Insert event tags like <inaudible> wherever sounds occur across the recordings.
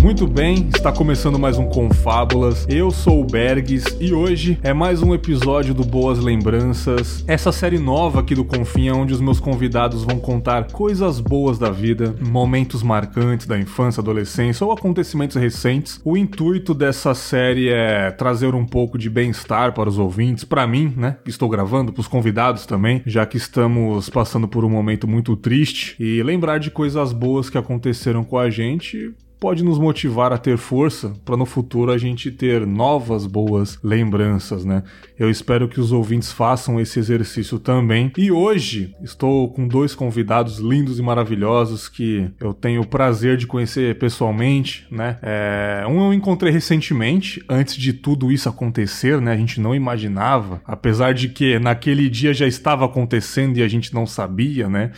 Muito bem, está começando mais um Confábulas. Eu sou o Bergs e hoje é mais um episódio do Boas Lembranças. Essa série nova aqui do Confinha, onde os meus convidados vão contar coisas boas da vida, momentos marcantes da infância, adolescência ou acontecimentos recentes. O intuito dessa série é trazer um pouco de bem-estar para os ouvintes, para mim, né? Estou gravando, para os convidados também, já que estamos passando por um momento muito triste e lembrar de coisas boas que aconteceram com a gente pode nos motivar a ter força para no futuro a gente ter novas boas lembranças, né? Eu espero que os ouvintes façam esse exercício também. E hoje estou com dois convidados lindos e maravilhosos que eu tenho o prazer de conhecer pessoalmente, né? É, um eu encontrei recentemente, antes de tudo isso acontecer, né? A gente não imaginava, apesar de que naquele dia já estava acontecendo e a gente não sabia, né?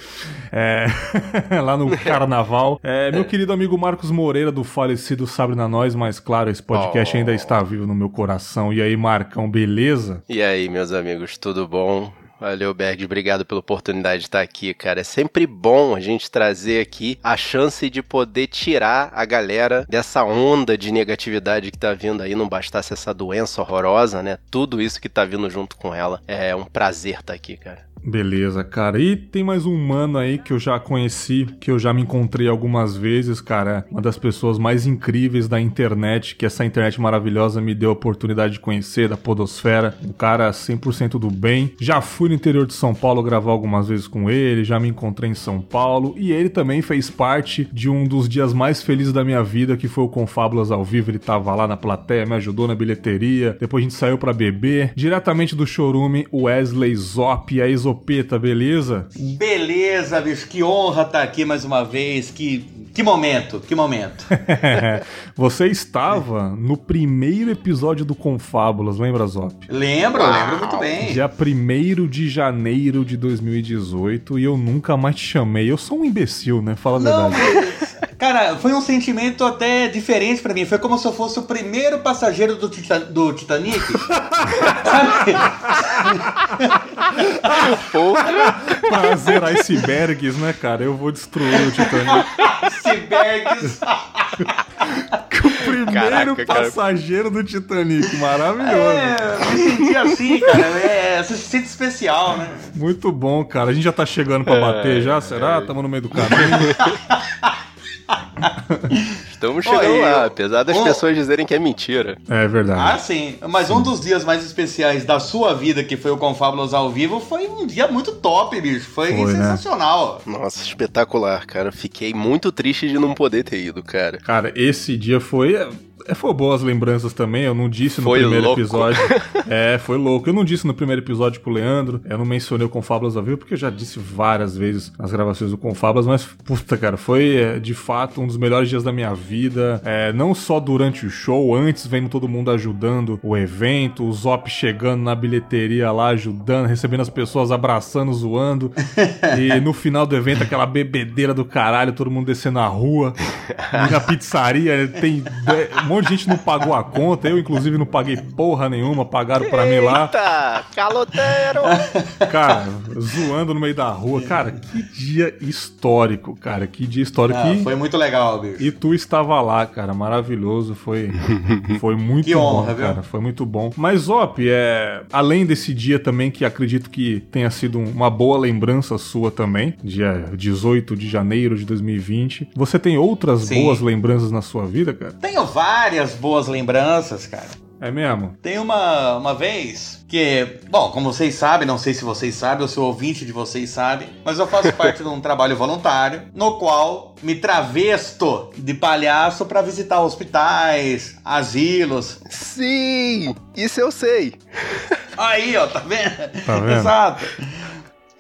É, <laughs> lá no <laughs> carnaval. É, meu querido amigo Marcos Moreira do falecido Sabre na Nós, mas claro, esse podcast oh. ainda está vivo no meu coração. E aí, Marcão, beleza? beleza? E aí, meus amigos, tudo bom? Valeu, Berg, obrigado pela oportunidade de estar aqui, cara. É sempre bom a gente trazer aqui a chance de poder tirar a galera dessa onda de negatividade que tá vindo aí, não bastasse essa doença horrorosa, né? Tudo isso que tá vindo junto com ela. É um prazer estar aqui, cara. Beleza, cara. E tem mais um mano aí que eu já conheci, que eu já me encontrei algumas vezes, cara. Uma das pessoas mais incríveis da internet, que essa internet maravilhosa me deu a oportunidade de conhecer, da Podosfera. Um cara 100% do bem. Já fui no interior de São Paulo gravar algumas vezes com ele, já me encontrei em São Paulo. E ele também fez parte de um dos dias mais felizes da minha vida, que foi o Confábulas ao vivo. Ele tava lá na plateia, me ajudou na bilheteria. Depois a gente saiu para beber. Diretamente do showroom, Wesley Zop, a Exo Zopeta, beleza? Beleza, bicho, que honra estar tá aqui mais uma vez, que, que momento, que momento. <laughs> Você estava no primeiro episódio do Confábulas, lembra, Zop? Lembro, Uau. lembro muito bem. Dia 1 de janeiro de 2018 e eu nunca mais te chamei. Eu sou um imbecil, né? Fala a Não, verdade. Cara, foi um sentimento até diferente para mim. Foi como se eu fosse o primeiro passageiro do, tita do Titanic. <laughs> Sabe? Prazer, icebergs, né, cara? Eu vou destruir o Titanic. Icebergs. <laughs> o primeiro Caraca, passageiro cara. do Titanic. Maravilhoso. É, me senti assim, cara. É, você se sente especial, né? Muito bom, cara. A gente já tá chegando pra bater já, será? É. Tamo no meio do caminho. <laughs> Estamos chegando Oi, lá, apesar das pessoas dizerem que é mentira. É verdade. Ah, sim. Mas sim. um dos dias mais especiais da sua vida, que foi o Confábulos ao vivo, foi um dia muito top, bicho. Foi, foi né? sensacional. Né? Nossa, espetacular, cara. Fiquei muito triste de não poder ter ido, cara. Cara, esse dia foi foi boas lembranças também, eu não disse no foi primeiro louco. episódio. <laughs> é, foi louco. Eu não disse no primeiro episódio pro Leandro, eu não mencionei o Confablas ao vivo, porque eu já disse várias vezes nas gravações do Confablas, mas puta, cara, foi é, de fato um dos melhores dias da minha vida. É, não só durante o show, antes vendo todo mundo ajudando o evento, o Zop chegando na bilheteria lá, ajudando, recebendo as pessoas, abraçando, zoando. e no final do evento, aquela bebedeira do caralho, todo mundo descendo a rua. <laughs> na pizzaria, tem um monte de gente não pagou a conta, eu inclusive não paguei porra nenhuma, pagaram pra mim lá. Eita, caloteiro! Cara, zoando no meio da rua. Cara, que dia histórico, cara, que dia histórico. Ah, foi muito legal, bicho. E tu estava lá, cara, maravilhoso, foi, foi muito que bom, honra, cara, viu? foi muito bom. Mas, Op, é, além desse dia também, que acredito que tenha sido uma boa lembrança sua também, dia 18 de janeiro de 2020, você tem outras Sim. boas lembranças na sua vida, cara? Tenho várias várias boas lembranças, cara. É mesmo? Tem uma, uma vez que, bom, como vocês sabem, não sei se vocês sabem, ou se o ouvinte de vocês sabe, mas eu faço <laughs> parte de um trabalho voluntário no qual me travesto de palhaço para visitar hospitais, asilos. Sim, isso eu sei. <laughs> Aí, ó, tá vendo? Tá vendo? Exato.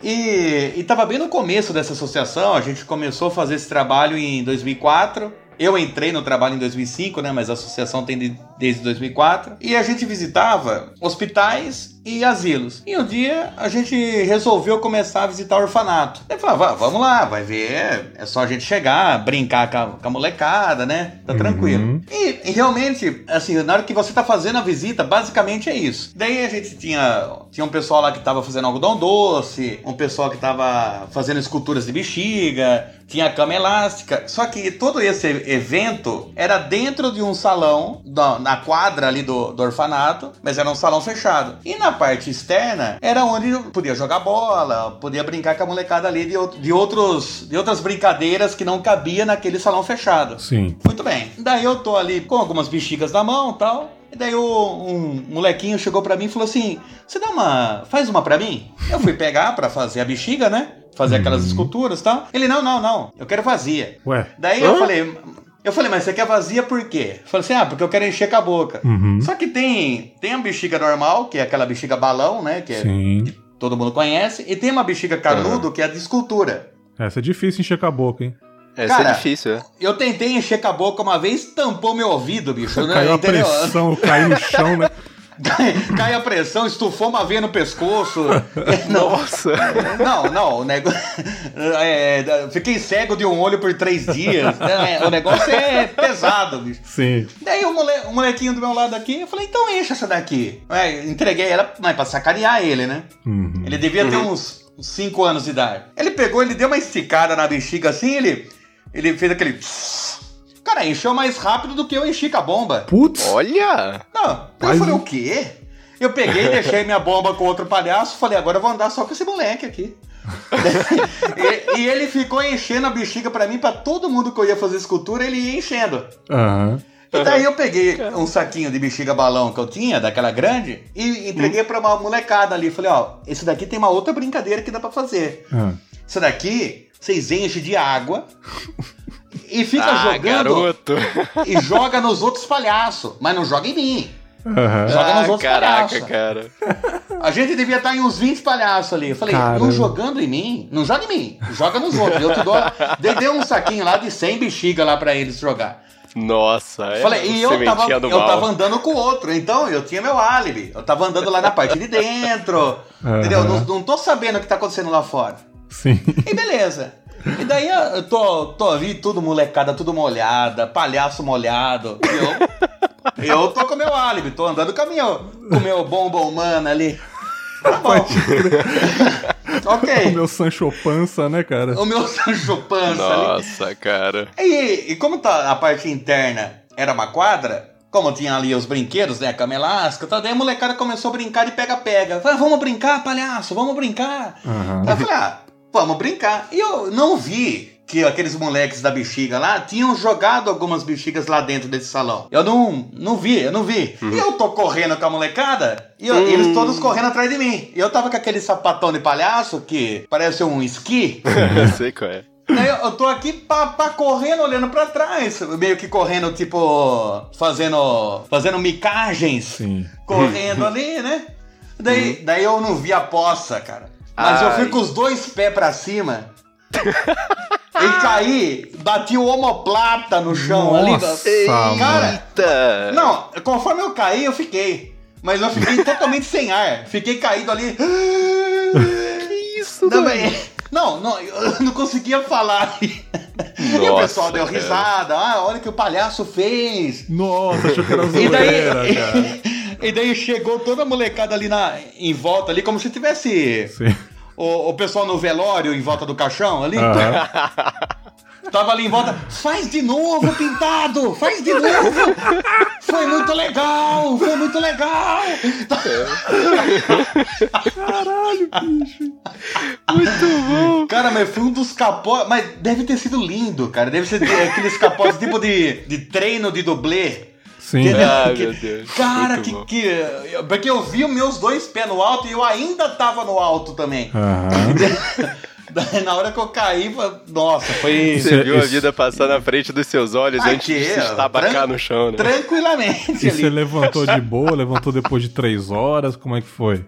E, e tava bem no começo dessa associação, a gente começou a fazer esse trabalho em 2004 eu entrei no trabalho em 2005, né? Mas a associação tem de desde 2004, e a gente visitava hospitais e asilos. E um dia a gente resolveu começar a visitar o orfanato. Ele falou, vamos lá, vai ver, é só a gente chegar, brincar com a, com a molecada, né? Tá tranquilo. Uhum. E, e realmente, assim, na hora que você tá fazendo a visita, basicamente é isso. Daí a gente tinha, tinha um pessoal lá que tava fazendo algodão doce, um pessoal que tava fazendo esculturas de bexiga, tinha cama elástica. Só que todo esse evento era dentro de um salão, na, na quadra ali do, do orfanato, mas era um salão fechado. E na parte externa era onde podia jogar bola, podia brincar com a molecada ali de, de, outros, de outras brincadeiras que não cabia naquele salão fechado. Sim. Muito bem. Daí eu tô ali com algumas bexigas na mão tal. E daí o, um molequinho chegou para mim e falou assim: Você dá uma. faz uma para mim? Eu fui pegar para fazer a bexiga, né? Fazer aquelas esculturas e tal. Ele, não, não, não. Eu quero vazia. Ué. Daí Hã? eu falei, eu falei, mas você quer vazia por quê? Eu falei assim, ah, porque eu quero encher com a boca. Uhum. Só que tem, tem a bexiga normal, que é aquela bexiga balão, né? Que, é, que todo mundo conhece. E tem uma bexiga canudo, uhum. que é a de escultura. Essa é difícil encher com a boca, hein? Essa Cara, é difícil, é. Eu tentei encher com a boca uma vez, tampou meu ouvido, bicho. Né? Caiu a pressão, caiu no chão, né? <laughs> cai a pressão, estufou uma veia no pescoço. Nossa! Não, não, o negócio. É, fiquei cego de um olho por três dias. Né? O negócio é pesado, bicho. Sim. Daí o, mole, o molequinho do meu lado aqui, eu falei, então enche essa daqui. É, entreguei ela mas pra sacanear ele, né? Uhum. Ele devia ter uhum. uns 5 anos de idade. Ele pegou, ele deu uma esticada na bexiga assim, ele, ele fez aquele. Cara, encheu mais rápido do que eu enchi com a bomba. Putz! Olha! Não, eu falei, o quê? Eu peguei, deixei minha bomba com outro palhaço, falei, agora eu vou andar só com esse moleque aqui. <laughs> e, e, ele ficou enchendo a bexiga para mim, para todo mundo que eu ia fazer escultura, ele ia enchendo. Aham. Uhum. E daí eu peguei um saquinho de bexiga balão que eu tinha, daquela grande, e entreguei pra uma molecada ali. Falei, ó, esse daqui tem uma outra brincadeira que dá para fazer. Uhum. Isso daqui, vocês enchem de água e fica ah, jogando. Garoto. E joga nos outros palhaços, mas não joga em mim. Uhum. Joga nos ah, outros caraca, palhaços. cara. A gente devia estar em uns 20 palhaços ali. Eu falei, Caramba. não jogando em mim, não joga em mim, joga nos outros. Eu te dou. Dei, dei um saquinho lá de 100 bexiga lá pra eles jogar. Nossa, é. Falei, e eu tava, eu tava andando com o outro, então eu tinha meu álibi. Eu tava andando lá na parte de dentro. Uhum. Entendeu? Não, não tô sabendo o que tá acontecendo lá fora. Sim. E beleza. E daí eu tô, tô ali, tudo molecada, tudo molhada, palhaço molhado. Eu, <laughs> eu tô com meu álibi, tô andando com, meu, com o meu bombom mano ali. Tá bom. <laughs> ok. O meu Sancho Pança, né, cara? O meu Sancho Pança. Nossa, ali. cara. E, e como tá a parte interna era uma quadra, como tinha ali os brinquedos, né? A cama elástica, tá, daí a molecada começou a brincar de pega-pega. Falei, vamos brincar, palhaço, vamos brincar. Uhum. Aí eu falei, ah, vamos brincar. E eu não vi que aqueles moleques da bexiga lá tinham jogado algumas bexigas lá dentro desse salão. Eu não, não vi, eu não vi. Uhum. E eu tô correndo com a molecada e eu, uhum. eles todos correndo atrás de mim. E eu tava com aquele sapatão de palhaço que parece um esqui. <laughs> eu sei qual é. Eu tô aqui pá, pá, correndo, olhando pra trás. Meio que correndo, tipo, fazendo. fazendo micagens. Sim. Correndo ali, né? Daí, uhum. daí eu não vi a poça, cara. Mas Ai. eu fui com os dois pés pra cima. <laughs> e caí, bati o omoplata no chão Nossa, ali. Cara, não, conforme eu caí, eu fiquei. Mas eu fiquei <laughs> totalmente sem ar. Fiquei caído ali. <laughs> que isso, não, não, não, eu não conseguia falar. Nossa, e o pessoal deu risada. Ah, olha o que o palhaço fez. Nossa, achou que era zoeira, e daí, cara. E daí chegou toda a molecada ali na, em volta, ali, como se tivesse o, o, pessoal no velório em volta do caixão ali. Uhum. <laughs> Tava ali em volta, faz de novo, pintado! Faz de novo! Foi muito legal! Foi muito legal! Caralho, bicho! Muito bom! Cara, mas foi um dos capotes. Mas deve ter sido lindo, cara. Deve ser aqueles capotes tipo de, de treino de dublê. Sim. Ah, meu Deus. Cara, que, que. Porque eu vi os meus dois pés no alto e eu ainda tava no alto também. Uhum. <laughs> Na hora que eu caí, nossa, foi. Você viu a vida passar na frente dos seus olhos Aqui, antes de se estabacar no chão, né? Tranquilamente. E ali. você levantou de boa, levantou depois de três horas, como é que foi?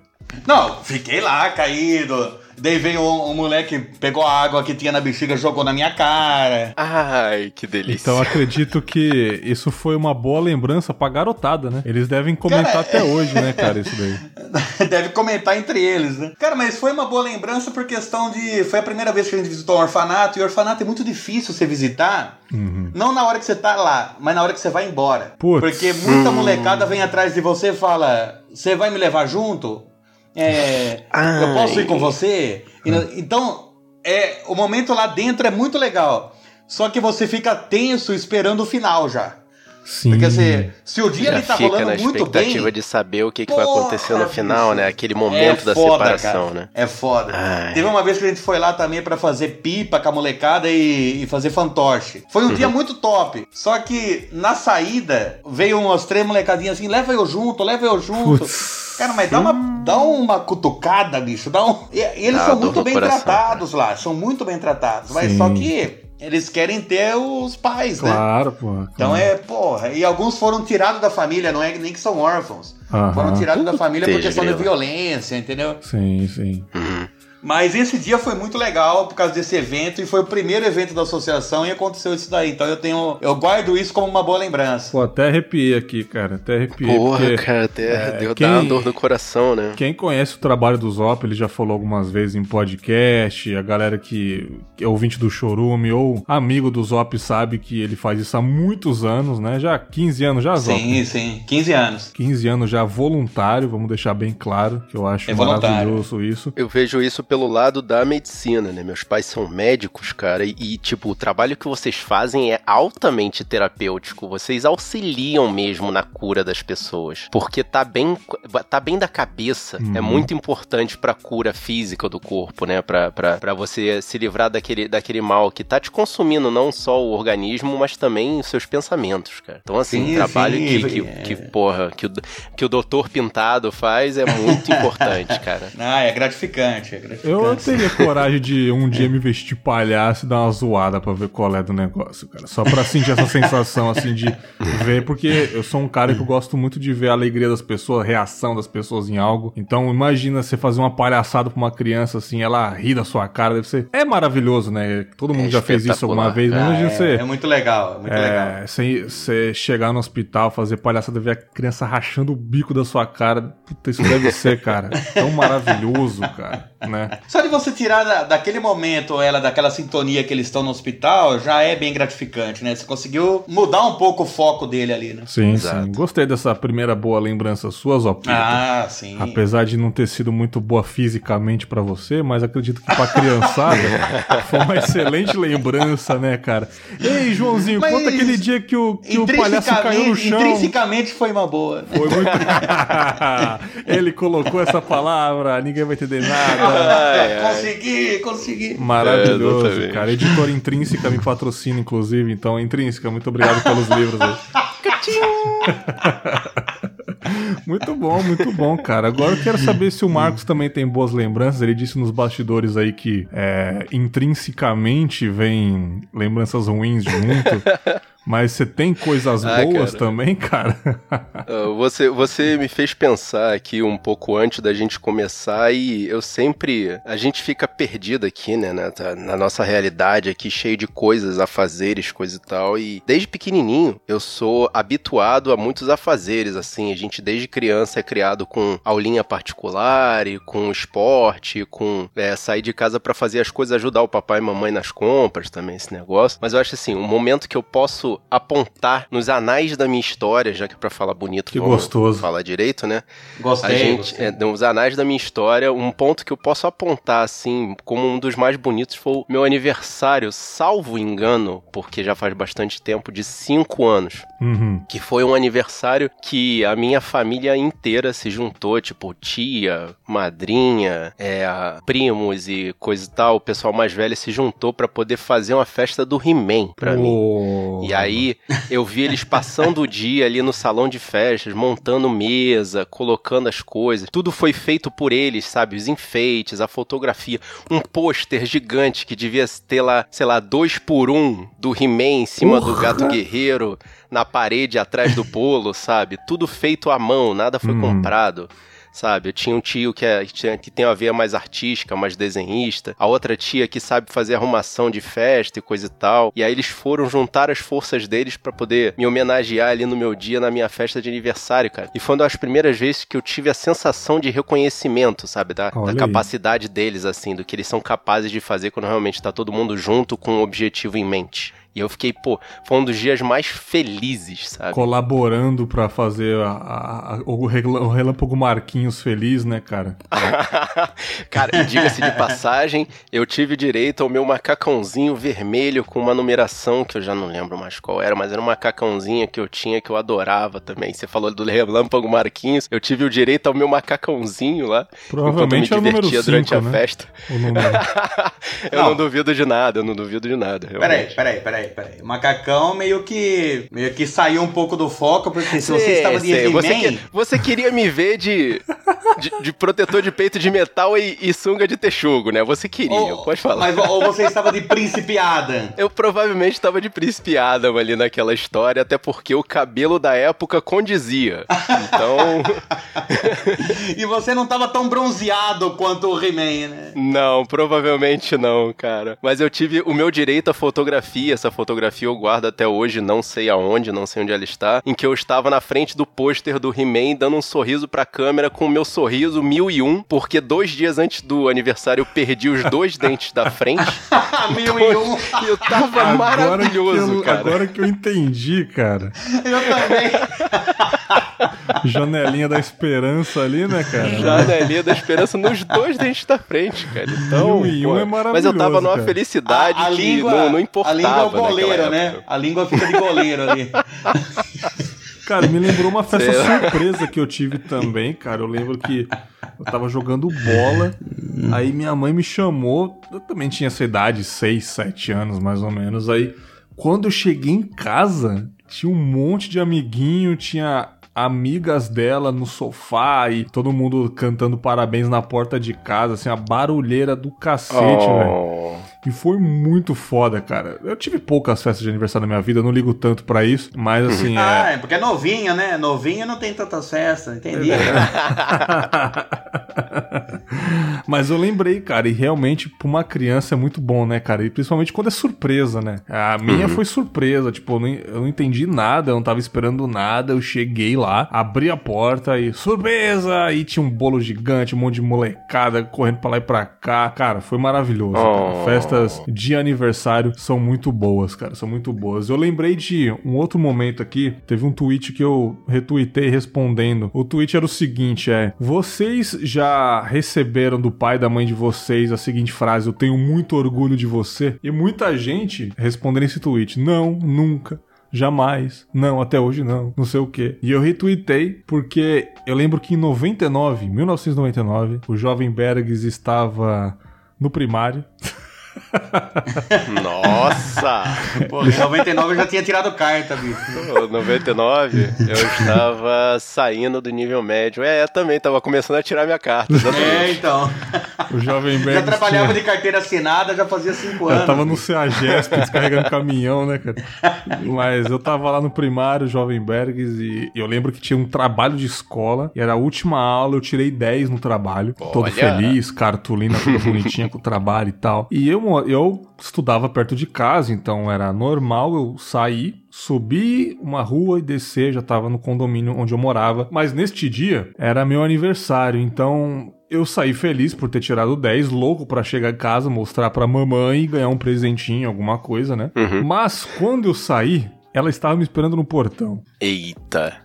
Não, fiquei lá caído. Daí veio um, um, moleque, pegou a água que tinha na bexiga, jogou na minha cara. Ai, que delícia. Então acredito que isso foi uma boa lembrança pra garotada, né? Eles devem comentar cara, até é... hoje, né, cara, isso daí. <laughs> Deve comentar entre eles, né? Cara, mas foi uma boa lembrança por questão de. Foi a primeira vez que a gente visitou um orfanato, e o orfanato é muito difícil você visitar. Uhum. Não na hora que você tá lá, mas na hora que você vai embora. Putz. Porque muita molecada vem atrás de você e fala: Você vai me levar junto? É, eu posso ir com você? Então, é, o momento lá dentro é muito legal. Só que você fica tenso esperando o final já. Sim. Porque assim, se o dia já ele tá fica rolando na muito bem. expectativa de saber o que, que vai acontecer no final, né? Aquele momento é da foda, separação, cara. né? É foda. Ai. Teve uma vez que a gente foi lá também para fazer pipa com a molecada e, e fazer fantoche. Foi um uhum. dia muito top. Só que na saída veio umas três molecadinhas assim: leva eu junto, leva eu junto. Putz. Cara, mas dá uma, dá uma cutucada, bicho. Dá um... E, eles ah, são muito bem coração, tratados cara. lá, são muito bem tratados. Mas Sim. só que eles querem ter os pais, claro, né? Claro, pô. Então é, porra. E alguns foram tirados da família, não é nem que são órfãos. Foram tirados da família por questão de violência, entendeu? Sim, sim. Uhum. Mas esse dia foi muito legal por causa desse evento e foi o primeiro evento da associação e aconteceu isso daí. Então eu tenho. Eu guardo isso como uma boa lembrança. Pô, até arrepiei aqui, cara. Até arrepiei. Porra, porque, cara, até é, deu quem, uma dor no coração, né? Quem conhece o trabalho do Zop, ele já falou algumas vezes em podcast. A galera que, que é ouvinte do Chorume ou amigo do Zop sabe que ele faz isso há muitos anos, né? Já 15 anos já, Zop? Sim, sim. 15 anos. 15 anos já voluntário, vamos deixar bem claro, que eu acho é maravilhoso isso. Eu vejo isso pelo lado da medicina, né? Meus pais são médicos, cara, e, e, tipo, o trabalho que vocês fazem é altamente terapêutico. Vocês auxiliam mesmo na cura das pessoas. Porque tá bem, tá bem da cabeça. É uhum. É muito importante pra cura física do corpo, né? Pra, pra, pra você se livrar daquele, daquele mal que tá te consumindo não só o organismo, mas também os seus pensamentos, cara. Então, assim, sim, o trabalho sim, que, que, é. que, porra, que o, que o doutor Pintado faz é muito <laughs> importante, cara. Ah, é gratificante, é gratificante. Eu teria coragem de um dia <laughs> me vestir palhaço e dar uma zoada pra ver qual é do negócio, cara. Só pra sentir essa sensação, assim, de ver, porque eu sou um cara que eu gosto muito de ver a alegria das pessoas, a reação das pessoas em algo. Então, imagina você fazer uma palhaçada pra uma criança, assim, ela rir da sua cara, deve ser... É maravilhoso, né? Todo mundo é já fez isso alguma vez. Ah, é, você... é muito legal, é muito é, legal. Você, você chegar no hospital, fazer palhaçada, ver a criança rachando o bico da sua cara. Puta, isso deve ser, cara, tão maravilhoso, cara, né? Só de você tirar da, daquele momento ela daquela sintonia que eles estão no hospital, já é bem gratificante, né? Você conseguiu mudar um pouco o foco dele ali, né? Sim, Exato. sim. Gostei dessa primeira boa lembrança sua, Zopita. Ah, sim. Apesar de não ter sido muito boa fisicamente para você, mas acredito que pra criançada <laughs> foi uma excelente lembrança, né, cara? Ei, Joãozinho, mas conta aquele dia que o, que o palhaço caiu no chão. Intrinsecamente foi uma boa. Foi muito. <laughs> Ele colocou essa palavra, ninguém vai entender nada. Ai. Consegui, consegui. Maravilhoso, é, cara. Editora Intrínseca me patrocina, inclusive. Então, Intrínseca, muito obrigado pelos livros aí. <laughs> muito bom, muito bom, cara. Agora eu quero saber se o Marcos também tem boas lembranças. Ele disse nos bastidores aí que é, intrinsecamente vem lembranças ruins junto. Mas você tem coisas ah, boas cara. também, cara? uh, <laughs> você, você me fez pensar aqui um pouco antes da gente começar e eu sempre. A gente fica perdido aqui, né? Na, na nossa realidade aqui, cheio de coisas a fazeres, coisa e tal. E desde pequenininho eu sou habituado a muitos afazeres, assim. A gente desde criança é criado com aulinha particular e com esporte, com é, sair de casa para fazer as coisas, ajudar o papai e mamãe nas compras também, esse negócio. Mas eu acho assim, um momento que eu posso apontar nos anais da minha história, já que é pra falar bonito, que gostoso. falar direito, né? Gostei. A gente, gostei. É, nos anais da minha história, um ponto que eu posso apontar, assim, como um dos mais bonitos foi o meu aniversário, salvo engano, porque já faz bastante tempo, de cinco anos. Uhum. Que foi um aniversário que a minha família inteira se juntou, tipo, tia, madrinha, é, primos e coisa e tal. O pessoal mais velho se juntou para poder fazer uma festa do He-Man pra oh. mim. E aí eu vi eles passando o dia ali no salão de festas, montando mesa, colocando as coisas. Tudo foi feito por eles, sabe? Os enfeites, a fotografia. Um pôster gigante que devia ter lá, sei lá, dois por um do He-Man em cima do gato guerreiro na parede atrás do bolo, sabe? Tudo feito à mão, nada foi hum. comprado sabe? Eu tinha um tio que, é, que tem uma veia mais artística, mais desenhista, a outra tia que sabe fazer arrumação de festa e coisa e tal. E aí eles foram juntar as forças deles para poder me homenagear ali no meu dia, na minha festa de aniversário, cara. E foi uma das primeiras vezes que eu tive a sensação de reconhecimento, sabe? Da, da capacidade deles, assim, do que eles são capazes de fazer quando realmente tá todo mundo junto com um objetivo em mente. E eu fiquei, pô, foi um dos dias mais felizes, sabe? Colaborando para fazer a, a, a, o Relâmpago Marquinhos feliz, né, cara? <laughs> cara, diga-se de passagem, eu tive direito ao meu macacãozinho vermelho com uma numeração que eu já não lembro mais qual era, mas era um macacãozinho que eu tinha que eu adorava também. Você falou do Relâmpago Marquinhos, eu tive o direito ao meu macacãozinho lá. Provavelmente eu me divertia é durante cinco, a né? festa. <laughs> eu não. não duvido de nada, eu não duvido de nada. Realmente. Peraí, peraí, peraí peraí, peraí. O macacão meio que meio que saiu um pouco do foco, porque se você estava de He-Man... Você, que, você, queria me ver de, de, de, protetor de peito de metal e, e sunga de texugo, né? Você queria, ou, pode falar. Mas, ou você estava de Príncipe Adam? Eu provavelmente estava de Príncipe Adam ali naquela história, até porque o cabelo da época condizia. Então... <laughs> e você não estava tão bronzeado quanto o He-Man, né? Não, provavelmente não, cara. Mas eu tive o meu direito à fotografia, essa fotografia eu guardo até hoje, não sei aonde, não sei onde ela está, em que eu estava na frente do pôster do He-Man dando um sorriso pra câmera com o meu sorriso 1001, porque dois dias antes do aniversário eu perdi os dois dentes da frente. <laughs> 1001! Então, eu tava agora maravilhoso, eu, cara. Agora que eu entendi, cara. Eu também. Janelinha da esperança ali, né, cara? <laughs> Janelinha da esperança nos dois dentes da frente, cara. Então, e um é maravilhoso. Mas eu tava numa cara. felicidade a, a que língua, não, não importava. A língua é o goleiro, né? A língua fica de goleiro ali. <laughs> Cara, me lembrou uma festa surpresa que eu tive também, cara. Eu lembro que eu tava jogando bola, aí minha mãe me chamou. Eu também tinha essa idade, 6, 7 anos mais ou menos. Aí, quando eu cheguei em casa, tinha um monte de amiguinho, tinha amigas dela no sofá e todo mundo cantando parabéns na porta de casa, assim, a barulheira do cacete, oh. velho. E foi muito foda, cara. Eu tive poucas festas de aniversário na minha vida, eu não ligo tanto para isso, mas assim. ah, é... é porque é novinho, né? Novinho não tem tantas festas, entendi. <laughs> <laughs> mas eu lembrei, cara, e realmente pra uma criança é muito bom, né, cara? E principalmente quando é surpresa, né? A minha uhum. foi surpresa, tipo, eu não, eu não entendi nada, eu não tava esperando nada, eu cheguei lá, abri a porta e surpresa! E tinha um bolo gigante, um monte de molecada correndo pra lá e pra cá. Cara, foi maravilhoso. Oh. Cara. Festas de aniversário são muito boas, cara, são muito boas. Eu lembrei de um outro momento aqui, teve um tweet que eu retuitei respondendo. O tweet era o seguinte, é: "Vocês já receberam do pai e da mãe de vocês a seguinte frase: eu tenho muito orgulho de você?" E muita gente respondendo esse tweet: "Não, nunca." Jamais. Não, até hoje não. Não sei o que. E eu retuitei porque eu lembro que em 99, 1999, o Jovem Bergs estava no primário. <laughs> <laughs> Nossa! Pô, em 99 eu já tinha tirado carta, bicho. Em 99 eu estava saindo do nível médio. É, eu também estava começando a tirar minha carta. Exatamente. É, então. O jovem Bergs Já trabalhava tinha... de carteira assinada, já fazia 5 anos. Eu tava no CEAGESP descarregando caminhão, né, cara? Mas eu tava lá no primário, Jovem Bergs, e eu lembro que tinha um trabalho de escola, e era a última aula, eu tirei 10 no trabalho. Olha. Todo feliz, cartolina toda bonitinha com o trabalho e tal. E eu eu estudava perto de casa, então era normal eu sair, subir uma rua e descer, já estava no condomínio onde eu morava. Mas neste dia era meu aniversário, então eu saí feliz por ter tirado 10, louco para chegar em casa, mostrar pra mamãe e ganhar um presentinho, alguma coisa, né? Uhum. Mas quando eu saí, ela estava me esperando no portão. Eita.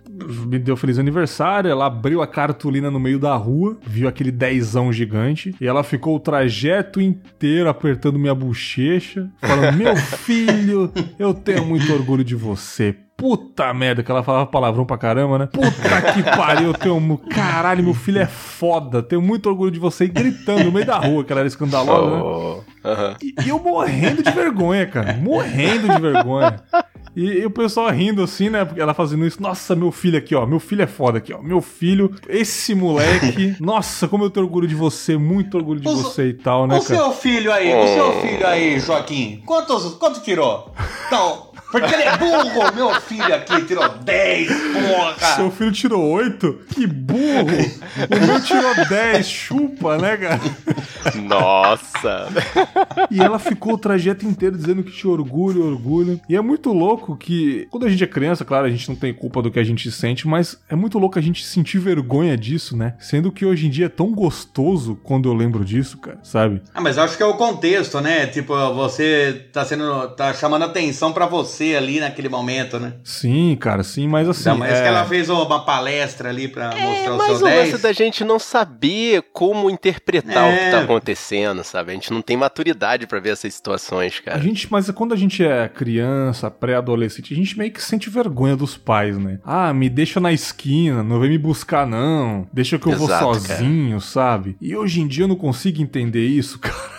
Me deu feliz aniversário, ela abriu a cartolina no meio da rua, viu aquele dezão gigante, e ela ficou o trajeto inteiro apertando minha bochecha, falando: Meu <laughs> filho, eu tenho muito orgulho de você. Puta merda, que ela falava palavrão pra caramba, né? Puta que pariu, eu tenho. Caralho, meu filho é foda, tenho muito orgulho de você. E gritando no meio da rua, que ela era escandalosa, né? oh, né? E eu morrendo de vergonha, cara. Morrendo de vergonha. E, e, o pessoal rindo assim, né? Porque ela fazendo isso. Nossa, meu filho aqui, ó. Meu filho é foda aqui, ó. Meu filho, esse moleque. <laughs> nossa, como eu tenho orgulho de você. Muito orgulho de o, você e tal, né, o cara? O seu filho aí, o seu filho aí, Joaquim. Quantos, quanto tirou? <laughs> Então, Porque ele é burro! Meu filho aqui tirou 10, porra! Seu filho tirou 8? Que burro! O meu tirou 10, chupa, né, cara? Nossa! E ela ficou o trajeto inteiro dizendo que tinha orgulho, orgulho. E é muito louco que, quando a gente é criança, claro, a gente não tem culpa do que a gente sente, mas é muito louco a gente sentir vergonha disso, né? Sendo que hoje em dia é tão gostoso quando eu lembro disso, cara, sabe? Ah, mas eu acho que é o contexto, né? Tipo, você tá sendo. tá chamando atenção pra você ali naquele momento, né? Sim, cara, sim, mas assim. Não, mas é... que ela fez uma palestra ali pra É, mostrar o mas seu o 10. lance da gente não saber como interpretar o que É. tá acontecendo, sabe? A gente não tem maturidade pra ver essas situações, A cara. gente, mas quando a gente é criança, pré-adolescente, a gente meio que sente vergonha dos pais, né? Ah, me deixa na esquina, não vem me buscar não. Deixa que eu Exato, vou sozinho, sabe? E hoje em dia eu não consigo entender isso, <laughs> cara.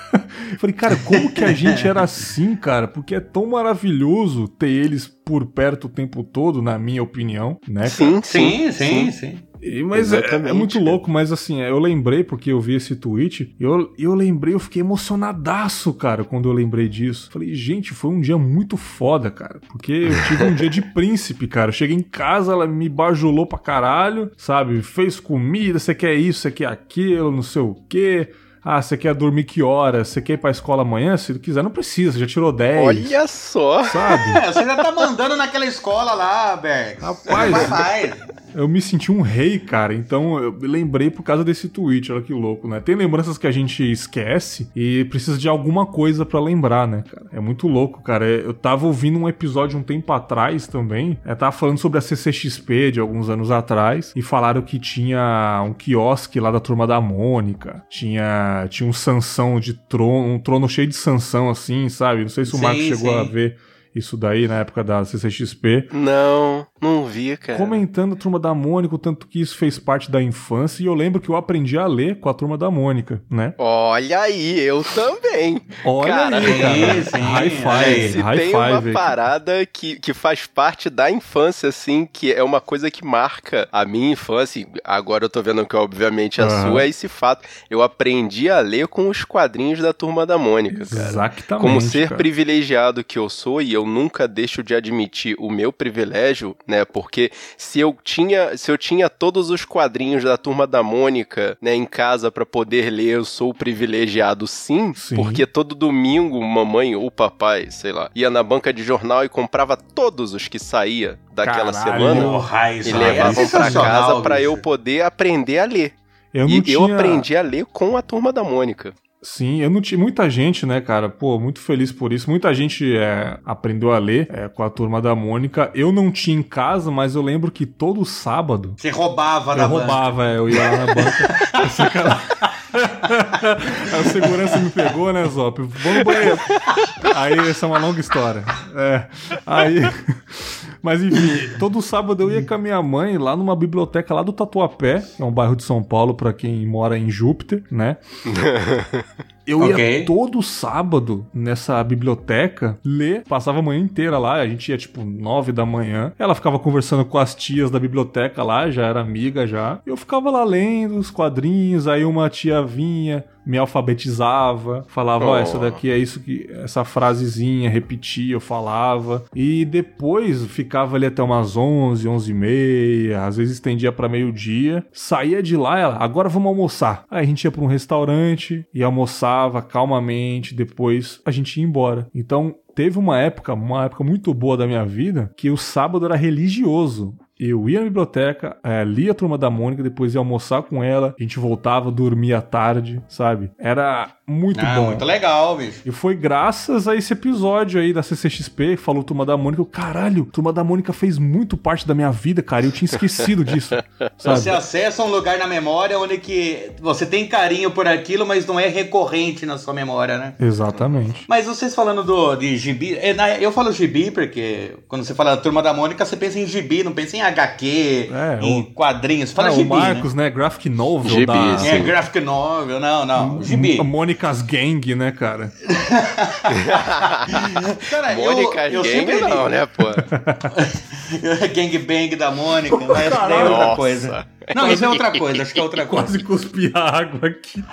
Eu falei, cara, como que a gente era assim, cara? Porque é tão maravilhoso ter eles por perto o tempo todo, na minha opinião, né? cara? Sim, Sim, sim, sim. E- Mas é, é muito louco, mas assim, eu lembrei porque eu vi esse tweet, e eu, eu lembrei, eu fiquei emocionadaço, cara, quando eu lembrei disso. Falei, gente, foi um dia muito foda, cara, porque eu tive um dia de <laughs> príncipe, cara. Eu cheguei em casa, ela me bajulou pra caralho, sabe? Fez comida, você quer isso, você quer aquilo, não sei o quê. Ah, você quer dormir que horas? Você quer ir pra escola amanhã? Se quiser, não precisa, já tirou 10. Olha só! Sabe? É, <laughs> você já tá mandando naquela escola lá, Berg. Rapaz, Vai. Eu me senti um rei, cara. Então eu lembrei por causa desse tweet. Olha que louco, né? Tem lembranças que a gente esquece e precisa de alguma coisa pra lembrar, né, cara? É muito louco, cara. É, Eu tava ouvindo um episódio um tempo atrás também. Eu tava falando sobre a CCXP de alguns anos atrás e falaram que tinha um quiosque lá da turma da Mônica. Tinha, tinha um Sansão de trono, um trono cheio de Sansão assim, sabe? Não sei se o Sim, Marcos chegou sim. a ver isso daí na época da CCXP Não, não vi, cara. comentando a Turma da Mônica, o tanto que isso fez parte da infância, e eu lembro que eu aprendi a ler com a Turma da Mônica, né? Olha aí, eu também. Olha Cara, aí, cara. sim, sim. High five, Se high tem five. uma parada que, que faz parte da infância, assim, que é uma coisa que marca a minha infância, e agora eu tô vendo que obviamente a Aham. sua, é esse fato. Eu aprendi a ler com os quadrinhos da Turma da Mônica, cara. Exatamente. Como ser cara. privilegiado que eu sou, e eu nunca deixo de admitir o meu privilégio, né? Porque se eu tinha, se eu tinha todos os quadrinhos da turma da Mônica, né, em casa pra poder ler, eu sou privilegiado sim, Sim. porque todo domingo mamãe ou papai, sei lá, ia na banca de jornal e comprava todos os que saía daquela Caralho. semana Porra, e é levavam pra sensacional, casa pra eu poder aprender a ler. Eu e tinha... eu aprendi a ler com a turma da Mônica. Sim, eu não tinha. Muita gente, né, cara? Pô, muito feliz por isso. Muita gente é, aprendeu a ler é, com a turma da Mônica. Eu não tinha em casa, mas eu lembro que todo sábado. Você roubava da Eu banca. roubava, é, eu ia lá na banca. <laughs> eu sacana- o <laughs> segurança me pegou, né, Zop? Vou no banheiro. Aí, essa é uma longa história. É. Aí. Mas enfim, todo sábado eu ia com a minha mãe lá numa biblioteca lá do Tatuapé, é um bairro de São Paulo pra quem mora em Júpiter, né? <laughs> Eu ia Ok. todo sábado nessa biblioteca ler, passava a manhã inteira lá, a gente ia tipo nove da manhã. Ela ficava conversando com as tias da biblioteca lá, já era amiga já. Eu ficava lá lendo os quadrinhos, aí uma tia vinha, me alfabetizava, falava, ó, Oh. essa daqui é isso que essa frasezinha, repetia, eu falava. E depois ficava ali até umas 11, 11 e meia, às vezes estendia pra meio-dia. Saía de lá, ela, agora vamos almoçar. Aí a gente ia pra um restaurante e almoçava calmamente, depois a gente ia embora. Então, teve uma época, uma época muito boa da minha vida, que o sábado era religioso. Eu ia na biblioteca, eh, lia a Turma da Mônica, depois ia almoçar com ela, a gente voltava, dormia à tarde, sabe? Era muito Ah, bom. muito legal, bicho. E foi graças a esse episódio aí da CCXP, que falou Turma da Mônica. Eu, Caralho, Turma da Mônica fez muito parte da minha vida, cara. Eu tinha esquecido disso. <laughs> Você Sabe? acessa um lugar na memória onde que você tem carinho por aquilo, mas não é recorrente na sua memória, né? Exatamente. Mas vocês falando do, de gibi, é, eu falo gibi porque quando você fala da Turma da Mônica, você pensa em gibi, não pensa em HQ, É, em o- quadrinhos. Fala Ah, gibi, o Marcos, né? Graphic novel Gibi, da... sim. né? É, graphic novel, não, não, gibi. A Mônica's Gang, né, cara? <laughs> Cara, Mônica eu, eu Gang sempre não, li- né, pô? <laughs> Gangbang da Mônica, mas é outra coisa. Não, isso é outra coisa, acho que é outra <laughs> coisa. Quase cuspi água aqui.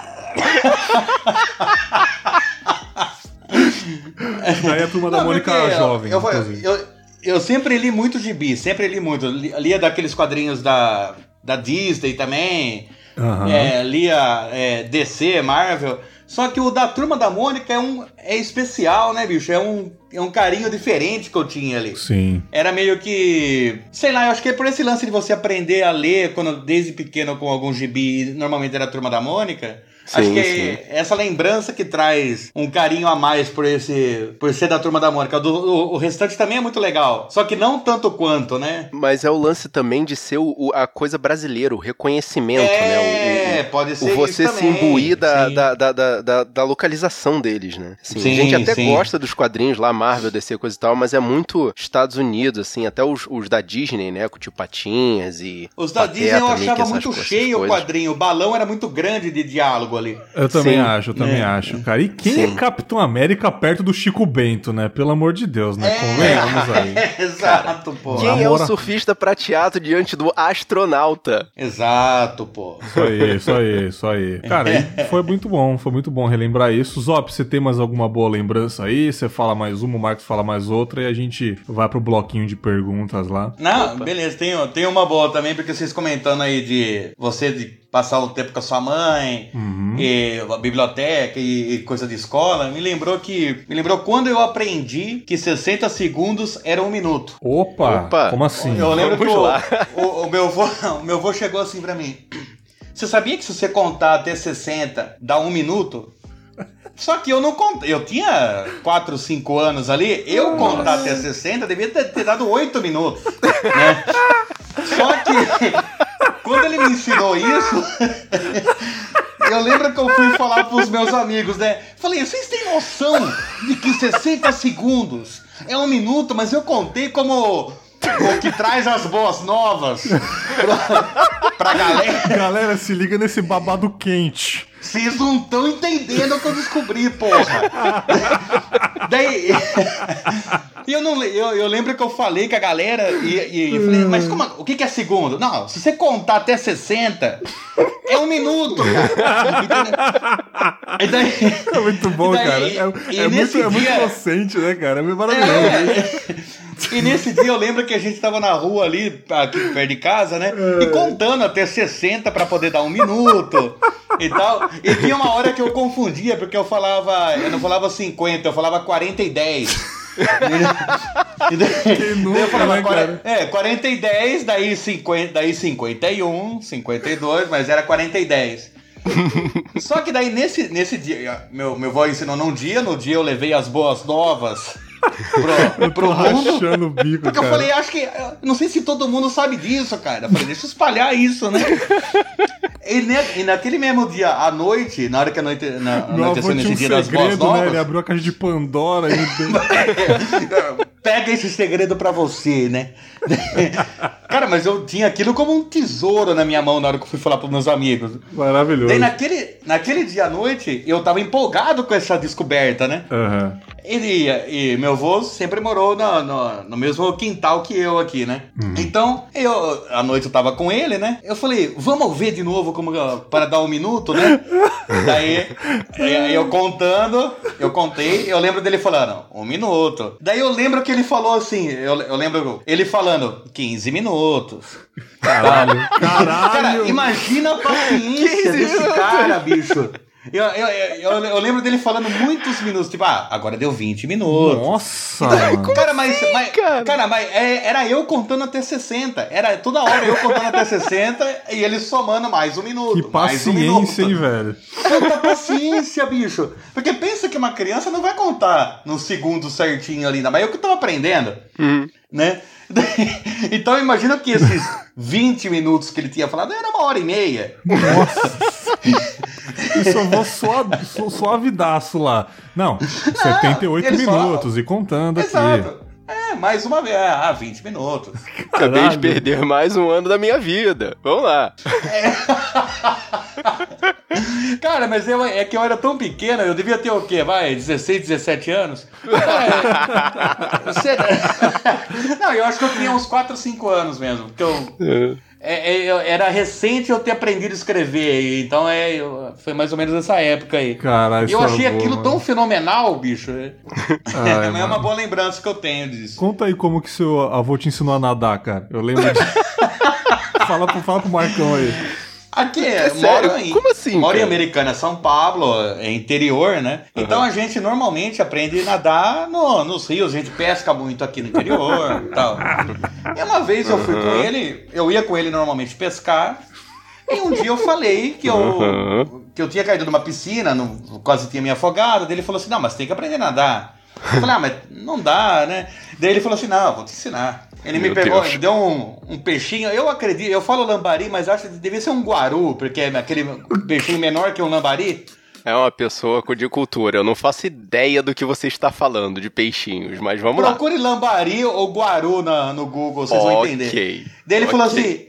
Daí a turma da Não, Mônica porque jovem. Eu, eu, eu sempre li muito gibi, sempre li muito. Li- Lia daqueles quadrinhos da, da Disney também. Aham. É, lia é, DC, Marvel. Só que o da Turma da Mônica é, um, é especial, né, bicho? É um, é um carinho diferente que eu tinha ali. Sim. Era meio que. Sei lá, eu acho que é por esse lance de você aprender a ler quando desde pequeno com algum gibi, normalmente era a turma da Mônica. Acho Sim, que sim. é essa lembrança que traz um carinho a mais por esse. por ser da turma da Mônica. Do- o, o restante também é muito legal. Só que não tanto quanto, né? Mas é o lance também de ser o- a coisa brasileira, o reconhecimento, né? O- é, o- pode o ser você isso se também. imbuir da, da, da, da, da- da localização deles, né? Assim, Sim, a gente até sim. gosta dos quadrinhos lá, Marvel, DC, coisa e tal, mas é muito Estados Unidos, assim, até os, os da Disney, né? Com tio Patinhas e. Os da Pateta, Disney eu achava muito co- essas cheio o coisas. quadrinho. O balão era muito grande de diálogo ali. Eu também Sim. acho, eu também É. acho, cara. E quem é. Capitão América perto do Chico Bento, né? Pelo amor de Deus, né? Convenhamos aí. <laughs> Exato, pô. Quem é o surfista prateado diante do astronauta? Exato, pô. Isso aí, isso aí, isso aí. Cara, <laughs> foi muito bom, foi muito bom relembrar isso. Zop, você tem mais alguma boa lembrança aí? Você fala mais uma, o Marcos fala mais outra e a gente vai pro bloquinho de perguntas lá. Não, beleza, tem, tem uma boa também, porque vocês comentando aí de você de passar o tempo com a sua mãe, Uhum. e a biblioteca e, e coisa de escola, me lembrou que. Me lembrou quando eu aprendi que 60 segundos era um minuto. Opa, Opa. como assim? Eu lembro Vamos que o, o, o meu avô, <laughs> o meu avô chegou assim pra mim. Você sabia que se você contar até 60 dá um minuto? Só que eu não contei. Eu tinha 4, 5 anos ali. Eu contar até 60 devia ter, ter dado 8 minutos. Né? Só que quando ele me ensinou isso. <laughs> Eu lembro que eu fui falar pros meus amigos, né? Falei, vocês têm noção de que 60 segundos é um minuto, mas eu contei como o que traz as boas novas pra, pra galera. Galera, se liga nesse babado quente. Vocês não estão entendendo o que eu descobri, porra. Daí. E eu, não, eu, eu lembro que eu falei com a galera e, e eu falei, mas como, o que, que é segundo? Não, se você contar até 60, é um minuto, cara. E daí, É muito bom, daí- cara. e É, é muito, nesse é muito dia- inocente, né, cara? É maravilhoso. É. <laughs> E nesse dia eu lembro que a gente tava na rua ali, aqui perto de casa, né? E contando até 60 pra poder dar um minuto e tal. E tinha uma hora que eu confundia, porque eu falava, eu não falava 50, eu falava 40 e 10. <laughs> E daí- Quem nunca, eu falava né, cara? É, 40 e 10, daí 50, daí 51, 52, mas era 40 e 10. Só que daí nesse, nesse dia, meu, meu avô ensinou num dia, no dia eu levei as boas novas pro, pro mundo. Rachando o bico, Porque cara. eu falei, acho que. Não sei se todo mundo sabe disso, cara. Eu falei, deixa eu espalhar isso, né? E, ne- e naquele mesmo dia, à noite, na hora que a noite, na, Meu avô anoiteceu tinha um dia segredo, né? novas. Ele abriu a caixa de Pandora e... <laughs> Pega esse segredo pra você, né? <laughs> Cara, mas eu tinha aquilo como um tesouro na minha mão na hora que eu fui falar pros meus amigos. Maravilhoso. Daí naquele, naquele dia à noite, eu tava empolgado com essa descoberta, né? Ele e meu avô sempre morou no, no, no mesmo quintal que eu aqui, né? Então, eu, à noite eu tava com ele, né? Eu falei, vamos ver de novo como para dar um minuto, né? Daí, aí eu contando, eu contei, eu lembro dele falando, um minuto. Daí eu lembro que ele falou assim, eu, eu lembro ele falando, 15 minutos. Caralho. Caralho. Cara, imagina a paciência desse cara, bicho. Eu, eu, eu, eu- lembro dele falando muitos minutos, tipo, ah, agora deu 20 minutos. Nossa, mano. Cara, mas, mas- cara? cara, mas é- era eu contando até 60. Era toda hora eu contando até 60 e ele somando mais um minuto. Que mais um paciência, hein, velho? Quanta paciência, bicho. Porque pensa que uma criança não vai contar no segundo certinho ali, ainda mais eu que tô aprendendo, né? <laughs> Então imagina que esses 20 minutos que ele tinha falado era uma hora e meia. E só vou suave, su- suavidaço lá. Não, 78 ele só- minutos e contando aqui. Exato. É, mais uma vez. Ah, 20 minutos. <laughs> Acabei de Caralho. perder mais um ano da minha vida. Vamos lá. <laughs> Cara, mas eu, é que eu era tão pequeno, eu devia ter o quê? Vai, 16, 17 anos? É, <laughs> você- Não, eu acho que eu tinha uns 4, 5 anos mesmo. Porque eu, é, é, era recente eu ter aprendido a escrever, então é, foi mais ou menos essa época aí. Caralho, eu achei é boa, aquilo mano. tão fenomenal, bicho. <laughs> Ai, é mano. uma boa lembrança que eu tenho disso. Conta aí como que seu avô te ensinou a nadar, cara. Eu lembro de... <laughs> fala, pro, fala pro Marcão aí. Aqui é, sério? moro em, Como assim, Moro em cara? Americana, São Paulo, é interior, né? Então a gente normalmente aprende a nadar no- nos rios, a gente pesca muito aqui no interior e tal. E uma vez eu fui com ele, eu ia com ele normalmente pescar, e um dia eu falei que eu, Uhum. que eu tinha caído numa piscina, não- quase tinha me afogado, daí ele falou assim, não, mas tem que aprender a nadar. Eu falei, ah, mas não dá, né? Daí ele falou assim, não, vou te ensinar. Ele me Meu pegou, Deus. me deu um, um peixinho, eu acredito, eu falo lambari, mas acho que devia ser um guaru, porque é aquele peixinho menor que um lambari. É uma pessoa de cultura. Eu não faço ideia do que você está falando de peixinhos, mas vamos lá. Procure lambari ou guaru na- no Google, vocês vão entender. Ok. Daí ele Ok. falou assim,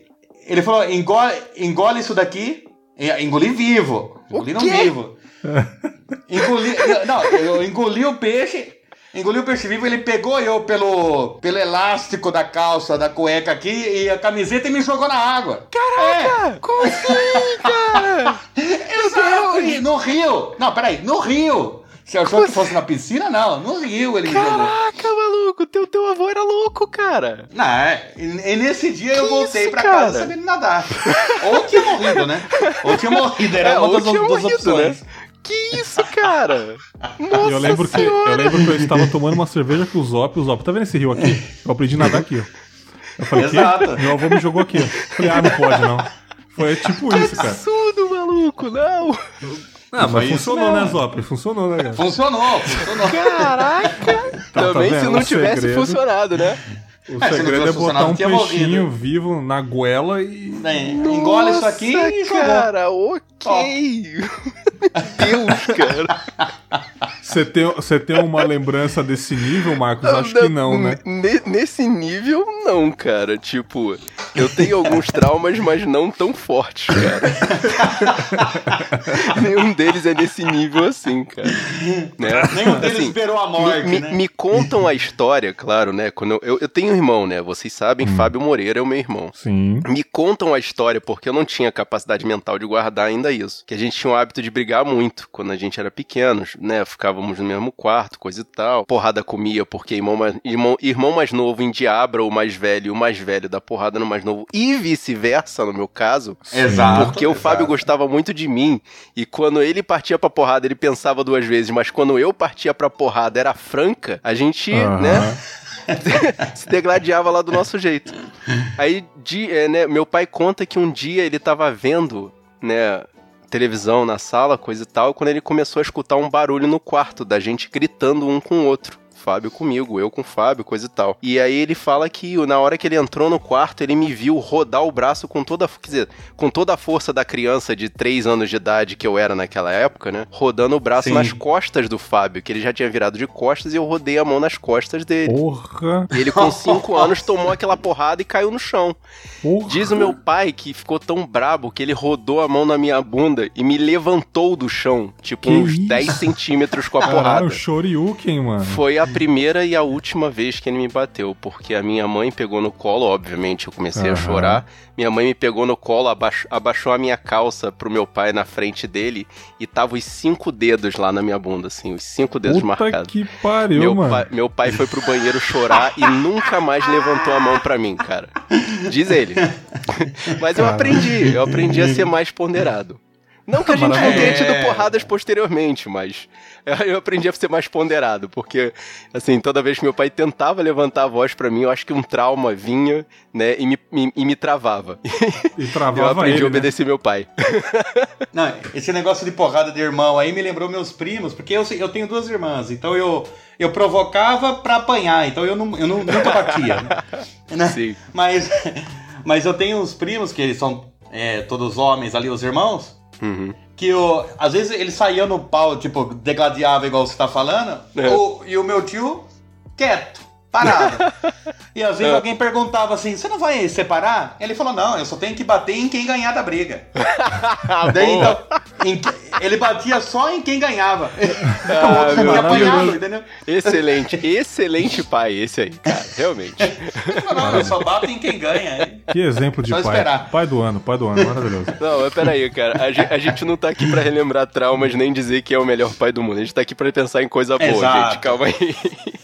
ele falou, engole, engole isso daqui, e- engoli vivo, engoli não quê? vivo. <laughs> Engoli, não, eu engoli o peixe, engoli o peixe vivo, ele pegou eu pelo, pelo elástico da calça, da cueca aqui, e a camiseta e me jogou na água. Caraca! Como assim, cara? <laughs> Exato, e no rio. Não, peraí, no rio. Você achou que fosse na piscina? Não, no rio ele me jogou. Caraca, maluco, teu, teu avô era louco, cara. Não, é, e, e nesse dia eu Que voltei isso, pra cara? casa sabendo nadar. Ou tinha morrido, né? Ou tinha morrido, era É, uma das, das morrido, opções. né? Que isso, cara? Nossa Eu lembro, que, senhora. eu lembro que eu estava tomando uma cerveja com o Zop. O Zop, tá vendo esse rio aqui? Eu aprendi a nadar aqui, ó. Eu falei, Exato. "Quê? Meu avô me jogou aqui, ó. Falei, ah, não pode, não. Foi tipo isso, cara. Absurdo, maluco, não. Ah, mas funcionou, né, Zop? Funcionou, né, cara? Funcionou, funcionou. Caraca. Tá, Também tá se não O tivesse segredo- funcionado, né? O É, segredo é botar um peixinho morrido. vivo na goela e. Bem, engole isso aqui e cara, ok. <laughs> Meu Deus, cara. Você tem, você tem uma lembrança desse nível, Marcos? Acho que não, né? Ne- Nesse nível, não, cara. Tipo, eu tenho alguns traumas, mas não tão fortes, cara. <laughs> Nenhum deles é nesse nível assim, cara. Né? <laughs> Nenhum deles Assim, esperou a morte, me, né? me contam a história, claro, né? Quando eu, eu, eu tenho um irmão, né? Vocês sabem, Fábio Moreira é o meu irmão. Sim. Me contam a história, porque eu não tinha capacidade mental de guardar ainda isso. Que a gente tinha o hábito de brigar muito quando a gente era pequenos, né? Ficávamos no mesmo quarto, coisa e tal. Porrada comia, porque irmão mais, irmão, irmão mais novo endiabra o mais velho, e o mais velho dá porrada no mais novo. E vice-versa, no meu caso. Exato. Porque o exato. Fábio gostava muito de mim e quando ele partia pra porrada, ele pensava duas vezes, mas quando eu partia pra porrada era franca, a gente, Aham. né, <laughs> se degladiava lá do nosso jeito. Aí, de, é, né, meu pai conta que um dia ele tava vendo, né, televisão na sala, coisa e tal, quando ele começou a escutar um barulho no quarto da gente gritando um com o outro. Fábio comigo, eu com o Fábio, coisa e tal. E aí ele fala que na hora que ele entrou no quarto, ele me viu rodar o braço com toda, quer dizer, com toda a força da criança de 3 anos de idade que eu era naquela época, né? Rodando o braço Sim. nas costas do Fábio, que ele já tinha virado de costas e eu rodei a mão nas costas dele. Porra. E ele com 5 <laughs> anos tomou aquela porrada e caiu no chão. Porra. Diz o meu pai que ficou tão brabo que ele rodou a mão na minha bunda e me levantou do chão, tipo Que uns isso? 10 centímetros com a Caralho, porrada. o Shoryuken, mano. Foi a primeira e a última vez que ele me bateu, porque a minha mãe pegou no colo, obviamente, eu comecei a Aham. chorar. Minha mãe me pegou no colo, abaixo- abaixou a minha calça pro meu pai na frente dele e tava os cinco dedos lá na minha bunda, assim, os cinco dedos Puta marcados. que pariu, Meu mano. pai, meu pai foi pro banheiro chorar e nunca mais levantou a mão pra mim, cara. Diz ele. <laughs> Mas eu Cara. aprendi, eu aprendi a ser mais ponderado. Não que a gente não tenha tido porradas posteriormente, mas <laughs> eu aprendi a ser mais ponderado, porque, assim, toda vez que meu pai tentava levantar a voz pra mim, eu acho que um trauma vinha, né, e me, me- e me travava. <laughs> E Eu travava aprendi ele, a né? obedecer meu pai. <laughs> Não, esse negócio de porrada de irmão aí me lembrou meus primos, porque eu, eu tenho duas irmãs, então eu, eu provocava pra apanhar, então eu, não, eu não- nunca batia. né? Né? Sim. Mas, mas eu tenho uns primos, que eles são é, todos homens ali, os irmãos, Uhum. que eu, às vezes eles saíam no pau, tipo, degladiava igual você tá falando, É. o- e o meu tio quieto, parado. e às vezes É. alguém perguntava assim, você não vai separar? Ele falou, não, eu só tenho que bater em quem ganhar da briga. <laughs> Daí, então, em ele batia só em quem ganhava. <laughs> Ah, meu entendeu? Excelente, excelente pai esse aí, cara, realmente. Não, eu só bato em quem ganha. hein? Que exemplo de Só pai. esperar. Pai do ano, pai do ano, maravilhoso. Não, mas peraí, cara. A gente, a gente não tá aqui pra relembrar traumas nem dizer que é o melhor pai do mundo. A gente tá aqui pra pensar em coisa boa, Exato. gente. Calma aí.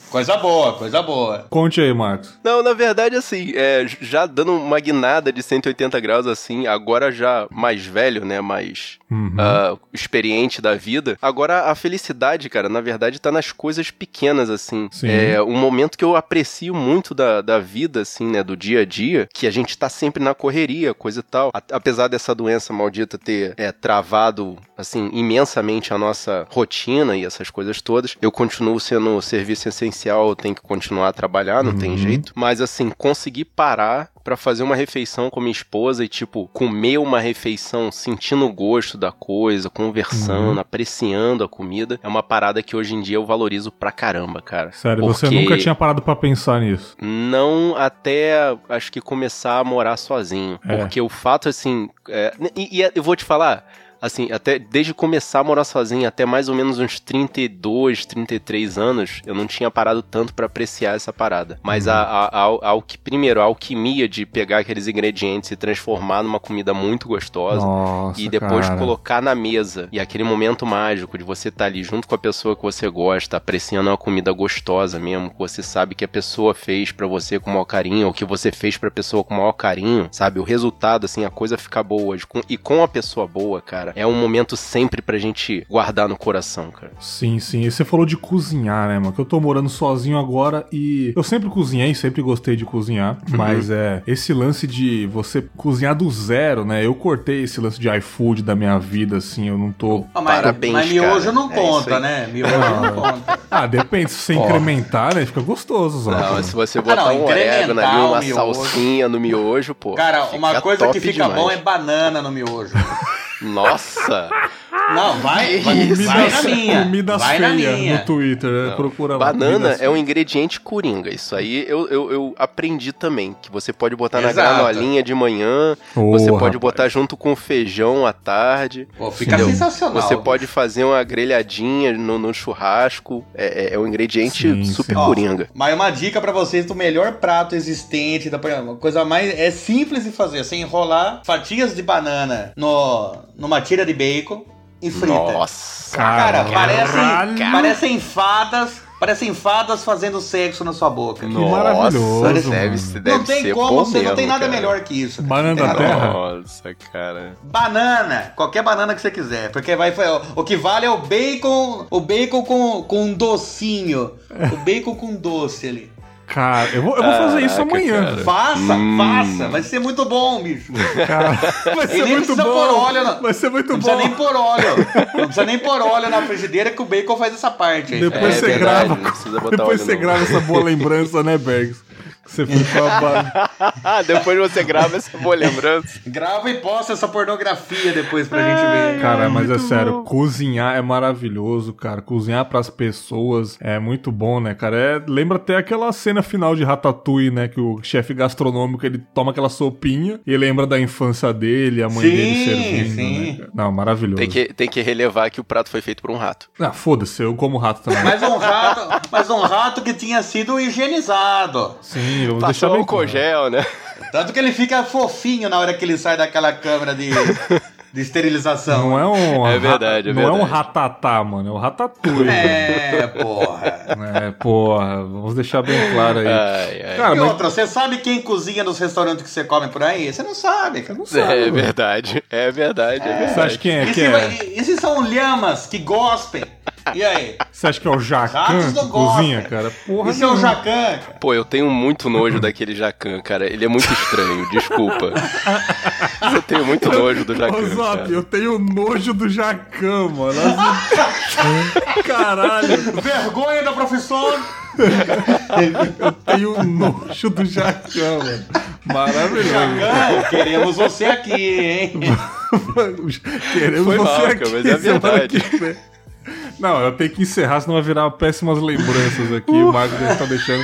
Coisa boa, coisa boa. Conte aí, Marcos. Não, na verdade, assim, é, já dando uma guinada de 180 graus, assim, agora já mais velho, né? Mais Uhum. ah, experiente da vida. Agora a felicidade, cara, na verdade, tá nas coisas pequenas, assim. Sim. É um momento que eu aprecio muito da, da vida, assim, né? Do dia a dia, que a gente tá sempre na correria, coisa e tal. A- apesar dessa doença maldita ter é, travado, assim, imensamente a nossa rotina e essas coisas todas, eu continuo sendo serviço essencial, eu tenho que continuar trabalhar, não tem Uhum. jeito. Mas, assim, conseguir parar pra fazer uma refeição com minha esposa e, tipo, comer uma refeição sentindo o gosto da coisa, conversando, Uhum. apreciando a comida, é uma parada que hoje em dia eu valorizo pra caramba, cara. Sério, você Porque nunca tinha parado pra pensar nisso. Não até, acho que começar a morar sozinho. É. Porque o fato, assim, é, e, e eu vou te falar... Assim, até desde começar a morar sozinho até mais ou menos uns 32, 33 anos, eu não tinha parado tanto pra apreciar essa parada. Mas a, a, a, a alqui- primeiro, a alquimia de pegar aqueles ingredientes e transformar numa comida muito gostosa Nossa, e depois cara. colocar na mesa. E aquele momento mágico de você estar ali junto com a pessoa que você gosta, apreciando uma comida gostosa mesmo, que você sabe que a pessoa fez pra você com o maior carinho, ou que você fez pra pessoa com o maior carinho, sabe? O resultado, assim, a coisa fica boa. E com a pessoa boa, cara, é um momento sempre pra gente guardar no coração, cara. Sim, sim. E você falou de cozinhar, né, mano? Que eu tô morando sozinho agora e eu sempre cozinhei, sempre gostei de cozinhar. Uhum. Mas é esse lance de você cozinhar do zero, né? Eu cortei esse lance de iFood da minha vida, assim. Eu não tô. Ah, mas, Parabéns, mas miojo cara. não É conta, aí. né? Miojo não conta. Ah, depende. Se você Ó. incrementar, né? Fica gostoso, Zó. Não, se você botar Ah, não, um orégano ali, incrementar uma salsinha no miojo, pô. Cara, uma coisa que fica demais. bom é banana no miojo. Nossa! Não, vai, vai, Isso. vai na minha. Comidas vai na minha. no Twitter, né? Procura lá. Banana é um ingrediente coringa. Isso aí eu, eu, eu aprendi também. Que você pode botar na Exato. granolinha de manhã, Ô, você pode rapaz. botar junto com feijão à tarde. Pô, fica Entendeu? sensacional. Você pode fazer uma grelhadinha no, no churrasco. É, é- é um ingrediente Sim, super sim. Ó, coringa. Mas uma dica pra vocês do melhor prato existente, da uma coisa mais é simples de fazer, você enrolar fatias de banana no numa tira de bacon e frita. Nossa! Cara, parecem, parecem fadas, parecem fadas fazendo sexo na sua boca. Que maravilhoso, Nossa, deve, mano. deve não tem como, você não tem nada cara. melhor que isso. Banana Tem da terra? Nossa, cara. Banana, qualquer banana que você quiser, porque vai o que vale é o bacon, o bacon com, com um docinho, <laughs> o bacon com doce ali. Cara, eu vou, eu vou fazer isso amanhã, cara. Faça, Hum. faça, vai ser muito bom, bicho. Cara, <laughs> vai ser nem muito bom. pôr óleo, não. Vai ser muito Não bom. precisa nem pôr óleo. Não precisa nem pôr óleo na frigideira que o bacon faz essa parte aí. Depois É você verdade, grava. não Depois você não. grava essa boa lembrança, né, Bergs? Você ficou a ba... <laughs> Depois você grava essa boa lembrança. Grava e posta essa pornografia depois pra gente ver. Cara, mas é sério, cozinhar é maravilhoso, cara. Cozinhar pras pessoas é muito bom, né, cara? É, lembra até aquela cena final de Ratatouille, né? Que o chefe gastronômico ele toma aquela sopinha e lembra da infância dele, a mãe Sim, dele servindo, sim. né? Não, maravilhoso. Tem que, tem que relevar que o prato foi feito por um rato. Ah, foda-se, eu como rato também. Mas um rato, mas um rato que tinha sido higienizado. Sim, vamos deixar Passou bem um claro. cogel, né? Tanto que ele fica fofinho na hora que ele sai daquela câmera de, de esterilização. Não é um. É verdade, é Não é um ratatá, mano. É um ratatouille. É, porra. É, porra, vamos deixar bem claro aí. Ai, ai. Cara, E mas outra, você sabe quem cozinha nos restaurantes que você come por aí? Você não sabe, cara. Não sabe. É verdade, é verdade, é você verdade. acha quem é E que se, é? e se são lhamas que gospem? E aí? Você acha que é o Jacan que cozinha, cara? Porra, se é o jacan? Pô, eu tenho muito nojo daquele jacan, cara. Ele é muito estranho, desculpa. Eu tenho muito nojo do jacan, Zop, cara. eu tenho nojo do Jacan, mano. Caralho, Vergonha da profissão. eu tenho nojo do Jacan, mano. Maravilhoso. Jacan, queremos você aqui, hein? <laughs> Queremos Foi você mal, aqui mas é verdade. Não, eu tenho que encerrar, senão vai virar péssimas lembranças aqui. O Marcos estar deixando.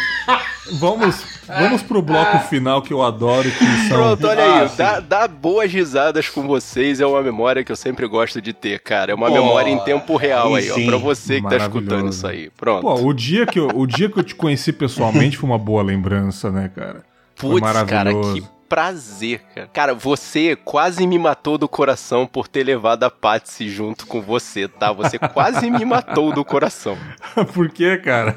Vamos Vamos pro bloco final que eu adoro, que são... Pronto, olha Ah, aí. sim. Dá, dá boas risadas com vocês é uma memória que eu sempre gosto de ter, cara. É uma Pô, memória em tempo real aí aí, ó. sim. Pra você que tá escutando isso aí. Pronto. Pô, o dia, que eu, o dia que eu te conheci pessoalmente foi uma boa lembrança, né, cara? Putz, cara, que prazer, cara. Cara, você quase me matou do coração por ter levado a Patsy junto com você, tá? Você quase me matou do coração. <laughs> Por quê, cara?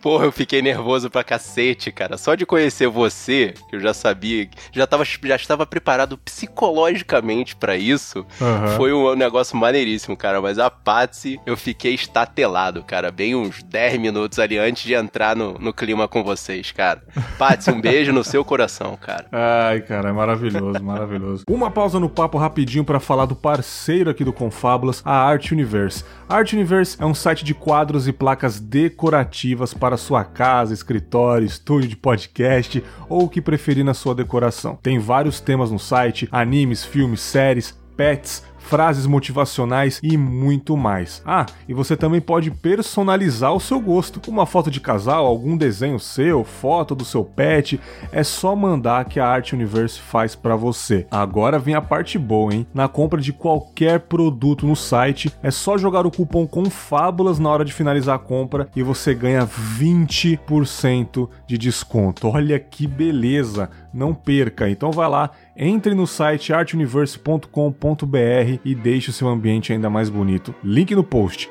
Porra, eu fiquei nervoso pra cacete, cara. Só de conhecer você, que eu já sabia, já, tava, já estava preparado psicologicamente pra isso, Aham. foi um negócio maneiríssimo, cara. Mas a Patsy, eu fiquei estatelado, cara. Bem uns 10 minutos ali antes de entrar no, no clima com vocês, cara. Patsy, um beijo no seu coração, cara. <laughs> Ai, cara, é maravilhoso, maravilhoso. <laughs> Uma pausa no papo rapidinho pra falar do parceiro aqui do Confábulas, a Art Universe. Art Universe é um site de quadros e placas decorativas para sua casa, escritório, estúdio de podcast ou o que preferir na sua decoração. Tem vários temas no site: animes, filmes, séries, pets, frases motivacionais e muito mais. Ah, e você também pode personalizar o seu gosto. Uma foto de casal, algum desenho seu, foto do seu pet, é só mandar que a Art Universe faz para você. Agora vem a parte boa, hein? Na compra de qualquer produto no site, é só jogar o cupom CONFABULAS na hora de finalizar a compra e você ganha 20% de desconto. Olha que beleza! Não perca. Então vai lá, entre no site artuniverse.com.br e deixe o seu ambiente ainda mais bonito. Link no post.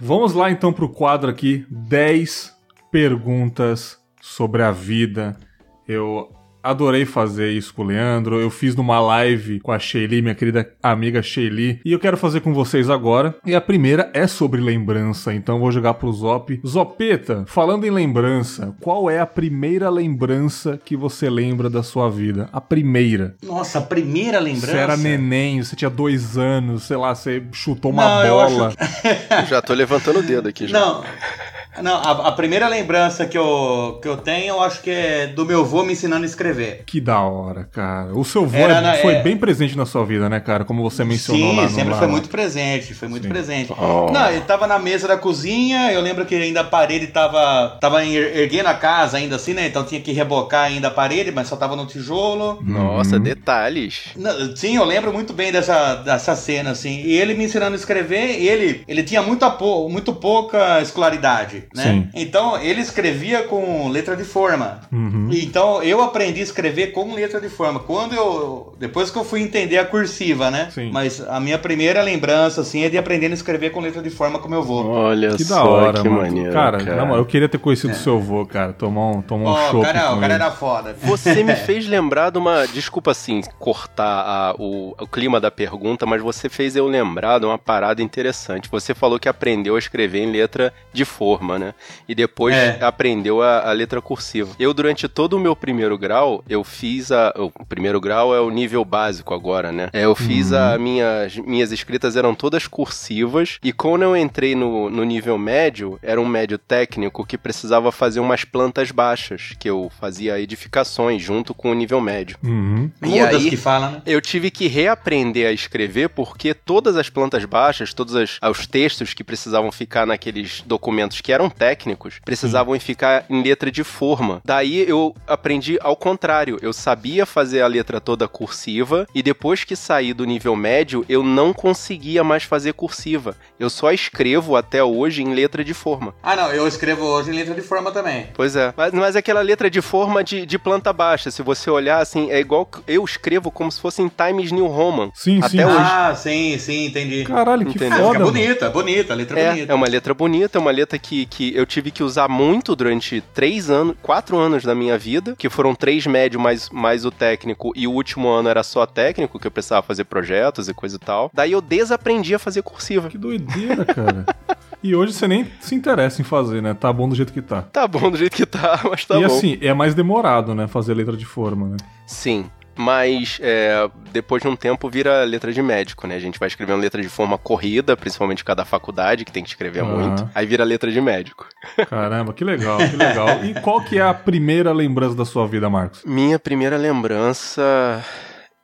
Vamos lá então pro quadro aqui, 10 perguntas sobre a vida. Eu adorei fazer isso com o Leandro. Eu fiz numa live com a Sheili, minha querida amiga Sheili, e eu quero fazer com vocês agora. E a primeira é sobre lembrança, então eu vou jogar pro Zop. Zopeta, falando em lembrança, qual é a primeira lembrança que você lembra da sua vida? A primeira. Nossa, a primeira lembrança. Você era neném, você tinha dois anos, sei lá, você chutou uma Não, eu bola. Eu <laughs> já tô levantando o dedo aqui já. Não. Não, a, a primeira lembrança que eu, que eu tenho, eu acho que é do meu avô me ensinando a escrever. Que da hora, cara. O seu vô Era é- na- foi é- bem presente na sua vida, né, cara? Como você mencionou Sim, lá no sempre lá, foi lá. muito presente, foi muito Sim. presente. Oh. Não, ele tava na mesa da cozinha, eu lembro que ainda a parede tava, tava er- erguendo a casa ainda assim, né? Então tinha que rebocar ainda a parede, mas só tava no tijolo. Nossa, Uhum. detalhes. Não, Sim, eu lembro muito bem dessa, dessa cena, assim. E ele me ensinando a escrever, ele, ele tinha muita pou- muito pouca escolaridade, né? Sim. Então ele escrevia com letra de forma. Uhum. Então eu aprendi a escrever com letra de forma. Quando eu. Depois que eu fui entender a cursiva, né? Sim. Mas a minha primeira lembrança, assim, é de aprender a escrever com letra de forma com meu avô. Olha Que só, da hora, que mano. maneiro. cara, cara, moral, eu queria ter conhecido o seu avô, cara. Tomar um, tomar um Ó, chopp o cara, com o cara ele. era foda. Você me <laughs> fez lembrar de uma. Desculpa assim, cortar a- o, o clima da pergunta, mas você fez eu lembrar de uma parada interessante. Você falou que aprendeu a escrever em letra de forma, né? E depois É. aprendeu a, a letra cursiva. Eu, durante todo o meu primeiro grau, eu fiz a. O primeiro grau é o nível básico agora, né? É, eu fiz a. Minhas, minhas escritas eram todas cursivas. E quando eu entrei no, no nível médio, era um médio técnico que precisava fazer umas plantas baixas, que eu fazia edificações junto com o nível médio. Uhum. E Mudas aí- que fala, né? Eu tive que reaprender a escrever porque todas as plantas baixas, todos as- os textos que precisavam ficar naqueles documentos que eram técnicos, precisavam ficar em letra de forma. Daí eu aprendi ao contrário. Eu sabia fazer a letra toda cursiva e depois que saí do nível médio, eu não conseguia mais fazer cursiva. Eu só escrevo até hoje em letra de forma. Ah, não, eu escrevo hoje em letra de forma também. Pois é. Mas, mas aquela letra de forma de, de planta baixa, se você olhar assim, é igual que eu escrevo como se fosse em Times New Roman. Sim, Até sim. hoje. Ah, sim, sim, entendi. Caralho, que Entendeu? Foda, fica bonita, bonita, a letra É, bonita. é uma letra bonita, é uma letra que, que eu tive que usar muito durante três anos, quatro anos da minha vida, que foram três médio mais, mais o técnico, e o último ano era só técnico, que eu precisava fazer projetos e coisa e tal. Daí eu desaprendi a fazer cursiva. Que doideira, cara. e hoje você nem se interessa em fazer, né? Tá bom do jeito que tá. Tá bom do jeito que tá, <laughs> mas tá e bom. assim, é mais demorado, né? Fazer letra de forma, né? Sim. Mas é, depois de um tempo vira letra de médico, né? A gente vai escrevendo letra de forma corrida, principalmente cada faculdade, que tem que escrever muito. Aí vira letra de médico. <laughs> Caramba, que legal, que legal. E qual que é a primeira lembrança da sua vida, Marcos? Minha primeira lembrança.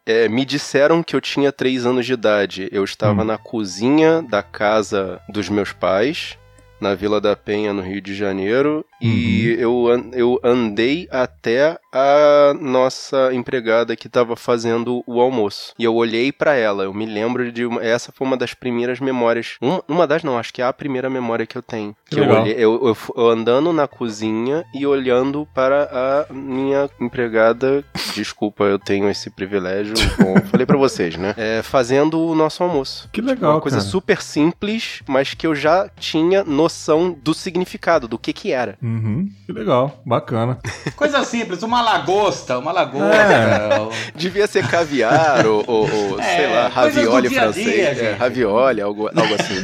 é, me disseram que eu tinha três anos de idade. Eu estava Hum. na cozinha da casa dos meus pais. na Vila da Penha, no Rio de Janeiro. E eu, eu andei até a nossa empregada que estava fazendo o almoço. E eu olhei pra ela. Eu me lembro de. Uma, essa foi uma das primeiras memórias. Uma, uma das, não, acho que é a primeira memória que eu tenho. Que Que eu, legal. olhei, eu, eu eu andando na cozinha e olhando para a minha empregada. Desculpa, eu tenho esse privilégio. <laughs> Bom, falei pra vocês, né? É, fazendo o nosso almoço. Que legal, Uma coisa cara. super simples, mas que eu já tinha noção do significado, do que que era. Uhum, que legal, bacana. Coisa simples, uma lagosta, uma lagosta. É. Devia ser caviar ou, ou- ou, É, sei lá, ravioli dia a dia, francês. é, ravioli, algo, algo assim.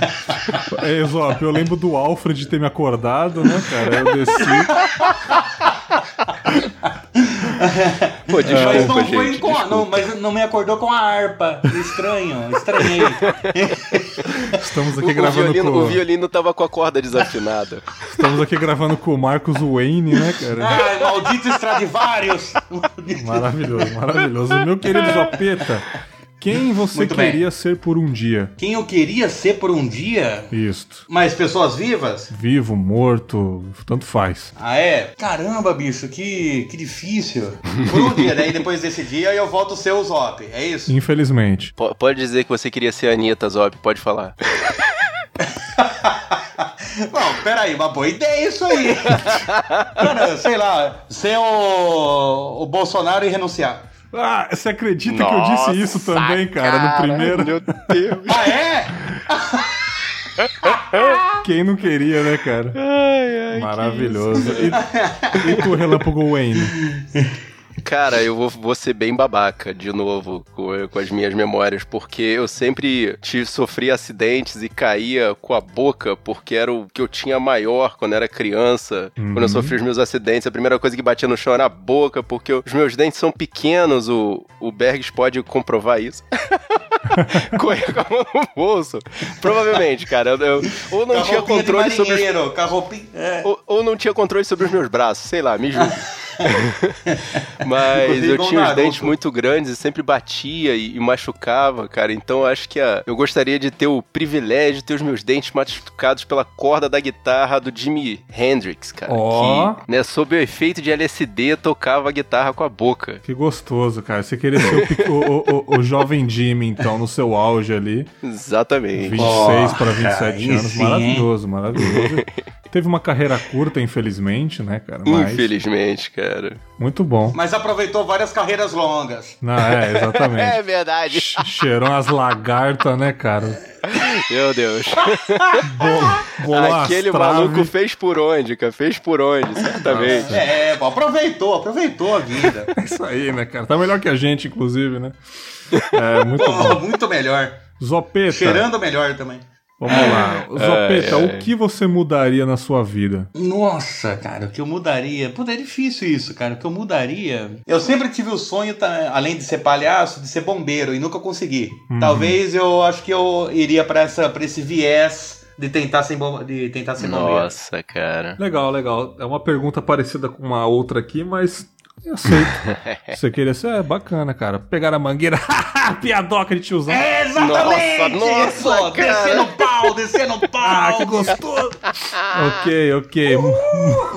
É, Zop, eu lembro do Alfred ter me acordado, né, cara? Eu desci. <laughs> <laughs> Pô, Mas desculpa, não gente. foi com, não, mas não me acordou com a harpa. Estranho, estranhei. <laughs> Estamos O, aqui o gravando violino, com. o violino tava com a corda desafinada. <laughs> Estamos aqui gravando com o Marcos Wayne, né, cara? Ai, maldito Stradivarius. Maravilhoso, maravilhoso. Meu querido Zopeta, quem <laughs> você Muito bem. queria ser por um dia? Quem eu queria ser por um dia? Isto. Mas pessoas vivas? Vivo, morto, tanto faz. Ah, é? Caramba, bicho, que, que difícil. Por um dia, daí depois desse dia eu volto a ser o Zop, é isso? Infelizmente. Po- Pode dizer que você queria ser a Anitta, Zop, pode falar. <laughs> Bom, peraí, uma boa ideia isso aí. <laughs> Cara, sei lá, ser o, o Bolsonaro e renunciar. Ah, você acredita que eu disse isso também, cara, no primeiro? Meu Deus. Ah, é? Quem não queria, né, cara? Ai, ai, Maravilhoso. E, e tu, Relâmpago Wayne? <laughs> Cara, eu vou, vou ser bem babaca de novo com, com as minhas memórias, porque eu sempre tive, sofri acidentes e caía com a boca, porque era o que eu tinha maior quando era criança. Quando eu sofri os meus acidentes, a primeira coisa que batia no chão era a boca, porque os meus dentes são pequenos, o, o Bergs pode comprovar isso. <laughs> Correr com a mão no bolso. Provavelmente, cara. Eu, eu- ou não Com a tinha controle sobre os. É. ou, ou não tinha controle sobre os meus braços, sei lá, me julgue. <laughs> Mas eu tinha os dentes muito grandes e sempre batia e, e machucava, cara. Então eu acho que a- eu gostaria de ter o privilégio de ter os meus dentes machucados pela corda da guitarra do Jimi Hendrix, cara. Ó. Que, né, sob o efeito de LSD, tocava a guitarra com a boca. Que gostoso, cara. Você queria ser o, o, o- o- jovem Jimmy, então, no seu auge ali. Exatamente. 26 Ó, para 27 aí anos. sim, maravilhoso, maravilhoso. <laughs> Teve uma carreira curta, infelizmente, né, cara? Mas Infelizmente, cara. muito bom. Mas aproveitou várias carreiras longas. Não, é, exatamente. <laughs> É verdade. Che- Cheirou umas lagartas, né, cara? Meu Deus. Bolo Aquele as trave. maluco fez por onde, cara? Fez por onde, certamente. É, pô, aproveitou, aproveitou a vida. É <laughs> isso aí, né, cara? Tá melhor que a gente, inclusive, né? É, muito Pô, bom. muito melhor. Zopeta, Cheirando melhor também. Vamos lá. <laughs> Zopeta, Ai, ai. o que você mudaria na sua vida? Nossa, cara, o que eu mudaria? Puta, é difícil isso, cara. O que eu mudaria? Eu sempre tive o sonho, tá, além de ser palhaço, de ser bombeiro e nunca consegui. Uhum. Talvez eu acho que eu iria pra esse viés de tentar ser, bom- de tentar ser bombeiro. Nossa, cara. Legal, legal. É uma pergunta parecida com uma outra aqui, mas eu aceito. <laughs> Você queria ser? É bacana, cara. Pegar a mangueira. <laughs> Piadoca de tiozão. É, exatamente! Nossa, isso! nossa, cara. Descer no pau, descer no pau! Ah, que gostoso! <laughs> ok, ok.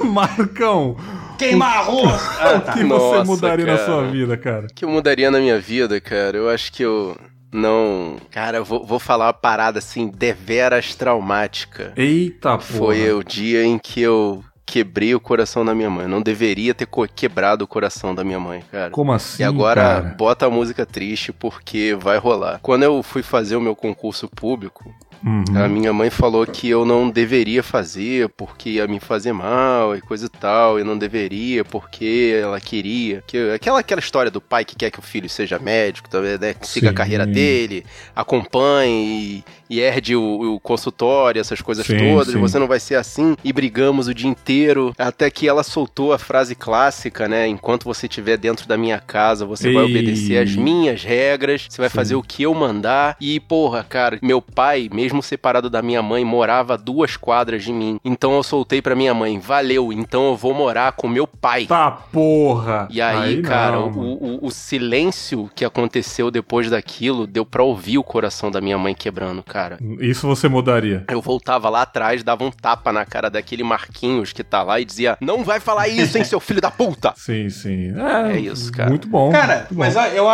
Marcão, Queimar arroz! Ah, <laughs> o que você Nossa, mudaria na cara. sua vida, cara? O que eu mudaria na minha vida, cara? Eu acho que eu não. Cara, eu vou, vou falar uma parada assim, deveras traumática. Eita, porra. Foi o dia em que eu quebrei o coração da minha mãe. Não deveria ter quebrado o coração da minha mãe, cara. Como assim, E agora cara? bota a música triste porque vai rolar. Quando eu fui fazer o meu concurso público, Uhum. a minha mãe falou que eu não deveria fazer porque ia me fazer mal e coisa e tal, e não deveria porque ela queria. Que, aquela, aquela história do pai que quer que o filho seja médico, talvez, né, que siga a carreira dele, acompanhe e, e herde o, o consultório, essas coisas Sim, todas, sim. você não vai ser assim. E brigamos o dia inteiro, até que ela soltou a frase clássica, né? Enquanto você estiver dentro da minha casa, você vai Ei. obedecer às minhas regras, você vai Sim. fazer o que eu mandar. E, porra, cara, meu pai, mesmo mesmo separado da minha mãe, morava a duas quadras de mim. Então eu soltei pra minha mãe, valeu, então eu vou morar com meu pai. Tá porra! E aí, Aí cara, não, o, o, o silêncio que aconteceu depois daquilo deu pra ouvir o coração da minha mãe quebrando, cara. Isso você mudaria. Eu voltava lá atrás, dava um tapa na cara daquele Marquinhos que tá lá e dizia: Não vai falar isso, hein, seu filho da puta! <laughs> Sim, sim. É, É isso, cara. Muito bom. Cara, muito bom. mas ó, eu,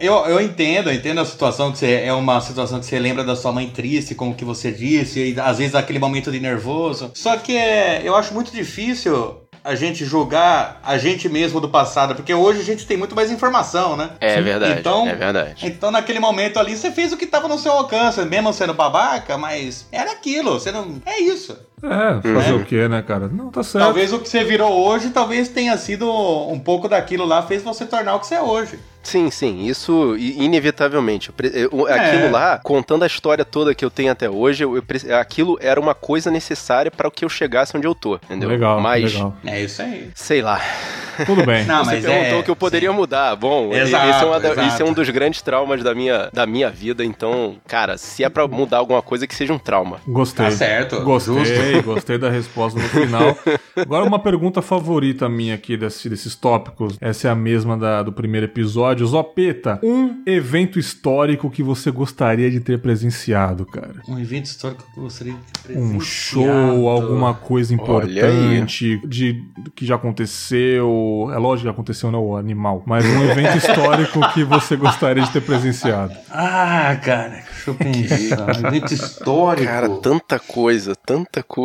eu, eu entendo, eu entendo a situação que você é uma situação que você lembra da sua mãe triste, como que você disse, e às vezes aquele momento de nervoso. Só que é, eu acho muito difícil a gente julgar a gente mesmo do passado, porque hoje a gente tem muito mais informação, né? É verdade, Então- é verdade. Então, naquele momento ali, você fez o que tava no seu alcance, mesmo sendo babaca, mas era aquilo. Você não. É isso. É, fazer o quê, né, cara? Não, tá certo. Talvez o que você virou hoje, talvez tenha sido um pouco daquilo lá, fez você tornar o que você é hoje. Sim, sim, isso inevitavelmente. É. Aquilo lá, contando a história toda que eu tenho até hoje, eu, aquilo era uma coisa necessária para que eu chegasse onde eu tô, entendeu? Legal, Mas, legal. É isso aí. sei lá. Tudo bem. <laughs> Não, Você mas perguntou é, o que eu poderia sim. mudar. Bom, Exato, esse, é uma exato. esse é um dos grandes traumas da minha, da minha vida. Então, cara, se é pra mudar alguma coisa, que seja um trauma. Gostei. Tá certo, Gostei, justo. Gostei da resposta no final. Agora, uma pergunta favorita minha aqui desse- desses tópicos. Essa é a mesma da- do primeiro episódio. Zopeta, um evento histórico que você gostaria de ter presenciado, cara? Um evento histórico que eu gostaria de ter Um presenciado. show, alguma coisa importante de que já aconteceu. É lógico que aconteceu, não, o animal. Mas um evento <laughs> histórico que você gostaria de ter presenciado. Ah, cara, deixa eu pensar. Um evento histórico. Cara, tanta coisa, tanta coisa.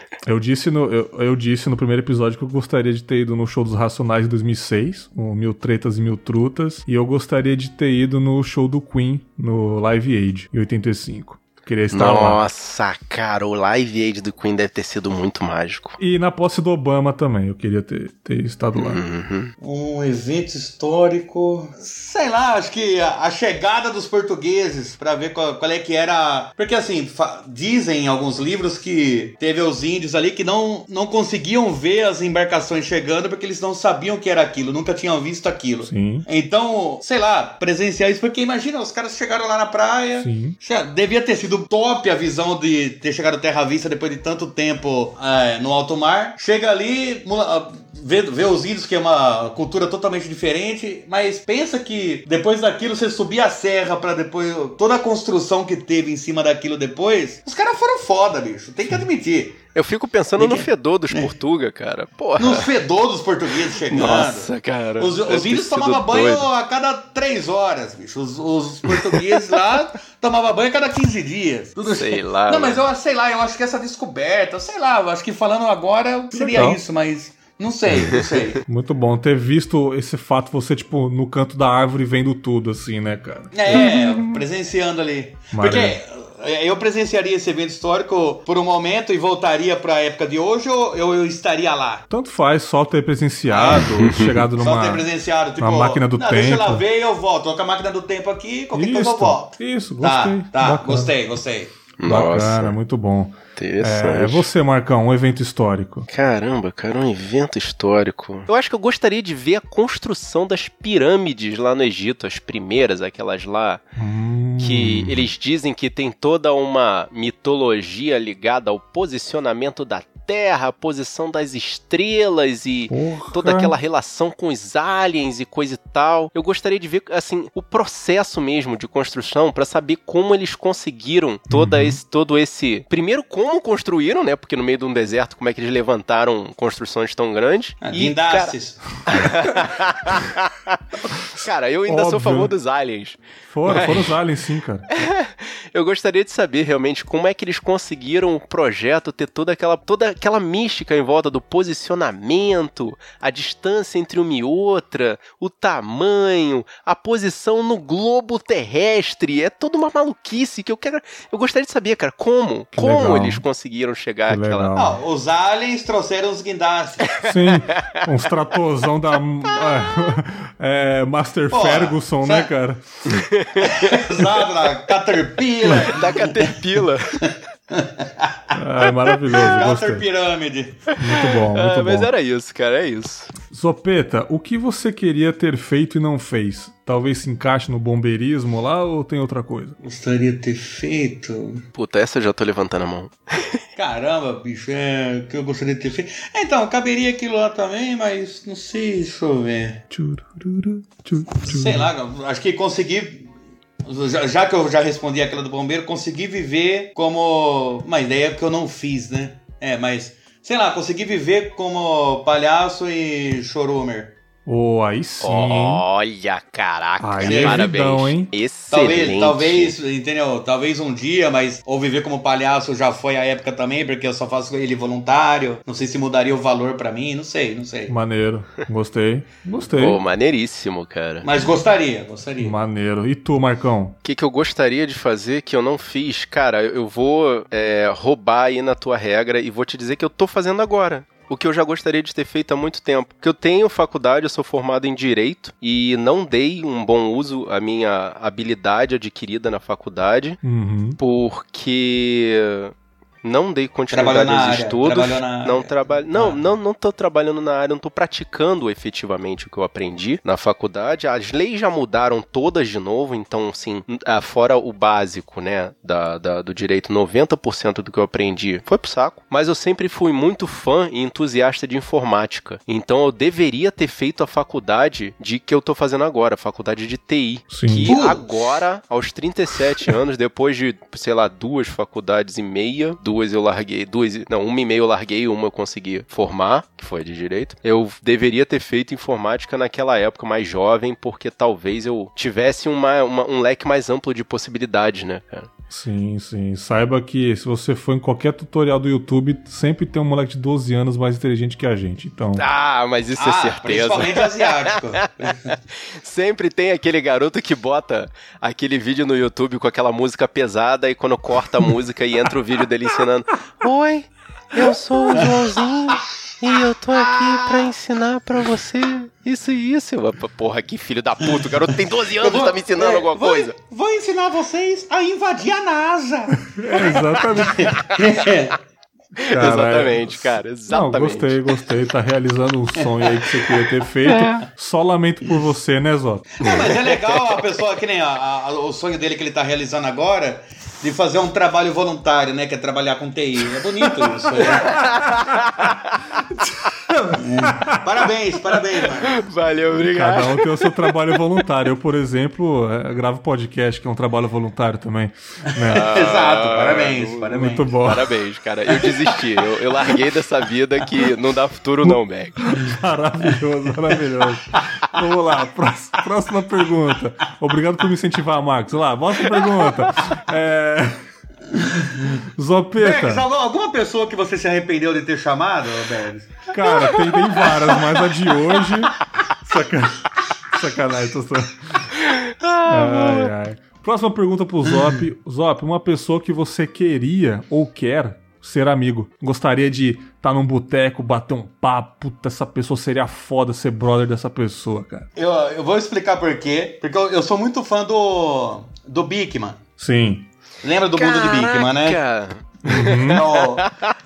<laughs> Eu disse, no, eu, eu disse no primeiro episódio que eu gostaria de ter ido no show dos Racionais de 2006, o Mil Tretas e Mil Trutas, e eu gostaria de ter ido no show do Queen, no Live Aid, em 85. Queria estar lá. Nossa, cara, o Live Aid do Queen deve ter sido muito mágico. E na posse do Obama também, eu queria ter, ter estado lá. Uhum. Um evento histórico. Sei lá, acho que a, a chegada dos portugueses pra ver qual, qual é que era. Porque assim, dizem em alguns livros que teve os índios ali que não, não conseguiam ver as embarcações chegando porque eles não sabiam o que era aquilo, nunca tinham visto aquilo. Sim, Então, sei lá, presenciar isso, porque imagina, os caras chegaram lá na praia. sim. Devia ter sido top a visão de ter chegado terra à vista depois de tanto tempo é, no alto mar. Chega ali, mula- ah, vê, vê os índios, que é uma cultura totalmente diferente, mas pensa que depois daquilo você subir a serra pra depois. toda a construção que teve em cima daquilo depois. Os caras foram foda, bicho. Tem que admitir. Eu fico pensando no fedor dos Portuga, cara. Porra. Nos fedor dos portugueses chegando. Nossa, cara. Os, os índios tomavam banho doido. a cada três horas, bicho. Os, os portugueses lá <laughs> tomavam banho a cada 15 dias. Tudo Sei lá, Não, mas eu sei lá, eu acho que essa descoberta, sei lá, eu acho que falando agora seria Legal. isso, mas não sei, não sei. <laughs> Muito bom ter visto esse fato, você, tipo, no canto da árvore vendo tudo, assim, né, cara? É, presenciando ali. Maravilha. Porque eu presenciaria esse evento histórico por um momento e voltaria pra época de hoje ou eu, estaria lá? Tanto faz, só ter presenciado, <laughs> chegado Só ter numa. presenciado, tipo, máquina do não, deixa eu lá tempo. ver e eu volto. Tô com a máquina do tempo aqui, qualquer coisa eu Isso, volto. isso, gostei. Tá, tá, bacana. gostei, gostei. Bacana, Nossa, muito bom. interessante. É, você, Marcão, um evento histórico. Caramba, cara, um evento histórico. Eu acho que eu gostaria de ver a construção das pirâmides lá no Egito, as primeiras, aquelas lá, Hum, que eles dizem que tem toda uma mitologia ligada ao posicionamento da Terra, a posição das estrelas e porra. toda aquela relação com os aliens e coisa e tal. Eu gostaria de ver assim o processo mesmo de construção pra saber como eles conseguiram toda Uhum. esse todo esse primeiro como construíram, né? Porque no meio de um deserto como é que eles levantaram construções tão grandes? Ah, E, cara, Guindastes. <laughs> cara, eu ainda sou a Óbvio, favor dos aliens. Foram, foram os aliens, sim, cara. <laughs> Eu gostaria de saber realmente como é que eles conseguiram o projeto ter toda aquela, toda aquela mística em volta do posicionamento, a distância entre uma e outra, o tamanho, a posição no globo terrestre. É toda uma maluquice que eu quero. Eu gostaria de saber, cara, como? Que como legal. eles conseguiram chegar Que àquela. Não, os aliens trouxeram os guindastes. <laughs> Sim, uns tratozão da <laughs> é, Master Porra, Ferguson, né, sabe- cara? <laughs> Exato, na Caterpillar. Da Caterpillar. É maravilhoso, gostei. Cater Pirâmide. Muito bom, muito Ah, mas bom. era isso, cara, é isso. Zopeta, o que você queria ter feito e não fez? talvez se encaixe no bombeirismo lá ou tem outra coisa? Gostaria de ter feito. Puta, essa eu já tô levantando a mão. <laughs> Caramba, bicho, é que eu gostaria de ter feito. Então, caberia aquilo lá também, mas não sei, deixa eu ver. Sei lá, acho que consegui. Já, já que eu já respondi aquela do bombeiro, consegui viver como. Uma ideia que eu não fiz, né? É, mas. Sei lá, consegui viver como palhaço e chorumer. Oh, aí sim. Olha, caraca, Aí é parabéns. vidão, hein? Talvez, Excelente. talvez, entendeu? Talvez um dia, mas ou viver como palhaço já foi a época também, porque eu só faço ele voluntário. Não sei se mudaria o valor pra mim, não sei, não sei. Maneiro. Gostei. Gostei. Pô, maneiríssimo, cara. Mas gostaria, gostaria. Maneiro. E tu, Marcão? O que, que eu gostaria de fazer que eu não fiz? Cara, eu vou é, roubar aí na tua regra e vou te dizer que eu tô fazendo agora. O que eu já gostaria de ter feito há muito tempo. Porque eu tenho faculdade, eu sou formado em Direito e não dei um bom uso à minha habilidade adquirida na faculdade, Uhum. porque não dei continuidade aos área, estudos. Não trabalho. Não, Ah. não, não tô trabalhando na área, não tô praticando efetivamente o que eu aprendi na faculdade. As leis já mudaram todas de novo, então, assim, ah, fora o básico, né, da, da- do direito, 90% do que eu aprendi foi pro saco. Mas eu sempre fui muito fã e entusiasta de informática. Então eu deveria ter feito a faculdade de que eu tô fazendo agora, a faculdade de TI. Sim. Que agora, aos 37 anos, depois de, sei lá, duas faculdades e meia, duas eu larguei, duas, não, uma e meia eu larguei, uma eu consegui formar, que foi de direito. Eu deveria ter feito informática naquela época mais jovem, porque talvez eu tivesse uma, uma- um leque mais amplo de possibilidades, né, cara? Sim, sim. Saiba que se você for em qualquer tutorial do YouTube, sempre tem um moleque de 12 anos mais inteligente que a gente. Então, Ah, mas isso é Ah, certeza. principalmente asiático. <laughs> Sempre tem aquele garoto que bota aquele vídeo no YouTube com aquela música pesada e quando corta a música e entra o vídeo dele ensinando: Oi, eu sou o Joãozinho <laughs> e eu tô aqui pra ensinar pra você isso e isso. Eu, Porra, que filho da puta, o garoto tem 12 anos e tá me ensinando é, alguma vou- coisa. Vou ensinar vocês a invadir a NASA. é <laughs> exatamente. <laughs> Caralho. Exatamente, cara, Não, exatamente. gostei, gostei. Tá realizando um sonho aí que você queria ter feito. Só lamento por você, né, Zó? Não, mas é legal a pessoa, que nem a- a- o sonho dele que ele tá realizando agora, de fazer um trabalho voluntário, né? Que é trabalhar com TI. É bonito isso. né? <laughs> É. Parabéns, parabéns, mano. Valeu, obrigado. Cada um tem o seu trabalho voluntário. Eu, por exemplo, eh, gravo podcast, que é um trabalho voluntário também. né? Exato, parabéns, parabéns. Muito bom. Parabéns, cara. Eu desisti. Eu, eu larguei dessa vida que não dá futuro, não, Berg. Maravilhoso, maravilhoso. Vamos lá, próxima, próxima pergunta. Obrigado por me incentivar, Marcos. Vamos lá, próxima pergunta. É... Zopeta, Bergs, alguma- pessoa que você se arrependeu de ter chamado, Bergs? cara, tem, tem várias, mas a de hoje. Saca... Sacanagem, tô só. Ai, ai. Próxima pergunta pro Zop. Zop, uma pessoa que você queria ou quer ser amigo. Gostaria de estar num boteco, bater um papo. Puta, essa pessoa seria foda ser brother dessa pessoa, cara. Eu, eu vou explicar por quê. Porque eu, eu sou muito fã do, do Bigman. Sim. Lembra do mundo de Bigman, né? Caraca. Então,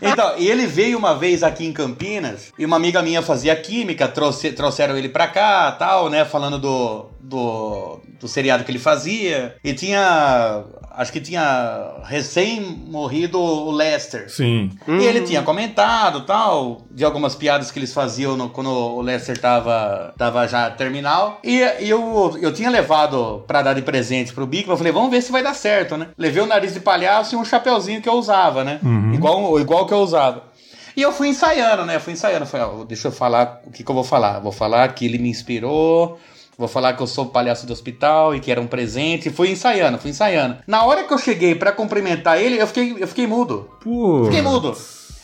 então, e ele veio uma vez aqui em Campinas e uma amiga minha fazia química, trouxe, trouxeram ele pra cá, tal, né, falando do, do, do seriado que ele fazia. E tinha, acho que tinha recém morrido o Lester. Sim. E ele tinha comentado tal, de algumas piadas que eles faziam no- quando o Lester tava, tava já terminal. E, e eu, eu tinha levado pra dar de presente pro Bico, eu falei, vamos ver se vai dar certo, né? Levei o nariz de palhaço e um chapeuzinho que eu usava, né? Igual, igual que eu usava. E eu fui ensaiando, né? Fui ensaiando. Falei, ó, deixa eu falar o que, que eu vou falar. Vou falar que ele me inspirou. Vou falar que eu sou palhaço do hospital e que era um presente. Fui ensaiando, fui ensaiando. Na hora que eu cheguei pra cumprimentar ele, eu fiquei, eu fiquei mudo. Pô. Fiquei mudo.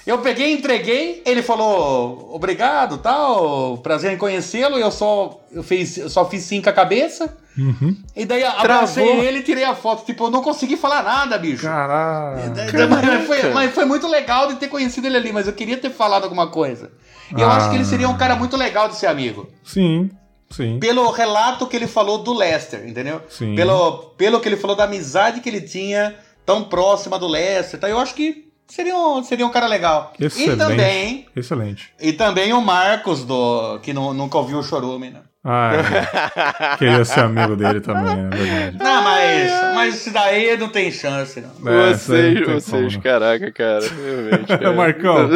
Eu peguei, entreguei, ele falou obrigado, tal, prazer em conhecê-lo. Eu só eu fiz, eu só fiz sim com a cabeça. Uhum. E daí abracei ele e tirei a foto. Tipo, eu não consegui falar nada, bicho. Caralho. Mas foi, mas foi muito legal de ter conhecido ele ali, mas eu queria ter falado alguma coisa. E eu Ah. acho que ele seria um cara muito legal de ser amigo. Sim, sim. Pelo relato que ele falou do Lester, entendeu? Sim. Pelo, pelo que ele falou da amizade que ele tinha tão próxima do Lester. Então eu acho que seria um, seria um cara legal. Excelente. E também, Excelente. e também o Marcos, do, que nu- nunca ouviu o Chorume, né? Ah, <laughs> é. queria ser amigo dele também, é verdade. Não, mas, mas isso daí não tem chance, não. É, vocês, vocês, como, não. caraca, cara. Realmente. <laughs> é. Marcão,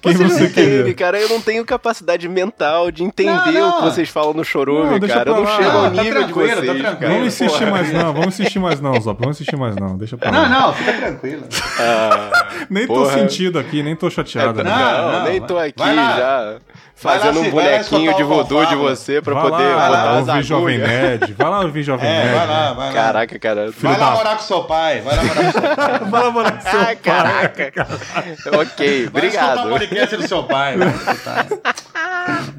quem Vocês você não entendem, cara. Eu não tenho capacidade mental de entender Não, não. o que vocês falam no chorume, Não, cara. Eu não chego Não, ao tá nível de tá vocês. tranquilo. cara. Vamos insistir Porra. mais não, vamos insistir mais não, Zop. Vamos insistir mais não, deixa pra lá. Não, não, fica tranquilo. Ah, <laughs> Nem tô Porra. sentido aqui, nem tô chateado. É, não, não, nem tô aqui já fazendo um vai bonequinho de voodoo de você pra vai poder lá, botar vai lá ouvir Jovem. Nerd. Vai lá ouvir Jovem É, Nerd. vai lá, vai lá. Caraca, cara. Vai lá da- morar com seu pai, vai lá morar com seu pai. <laughs> Vai lá morar com seu Ah, pai. caraca. ok, Vai escutar obrigado. o podcast do seu pai. vai.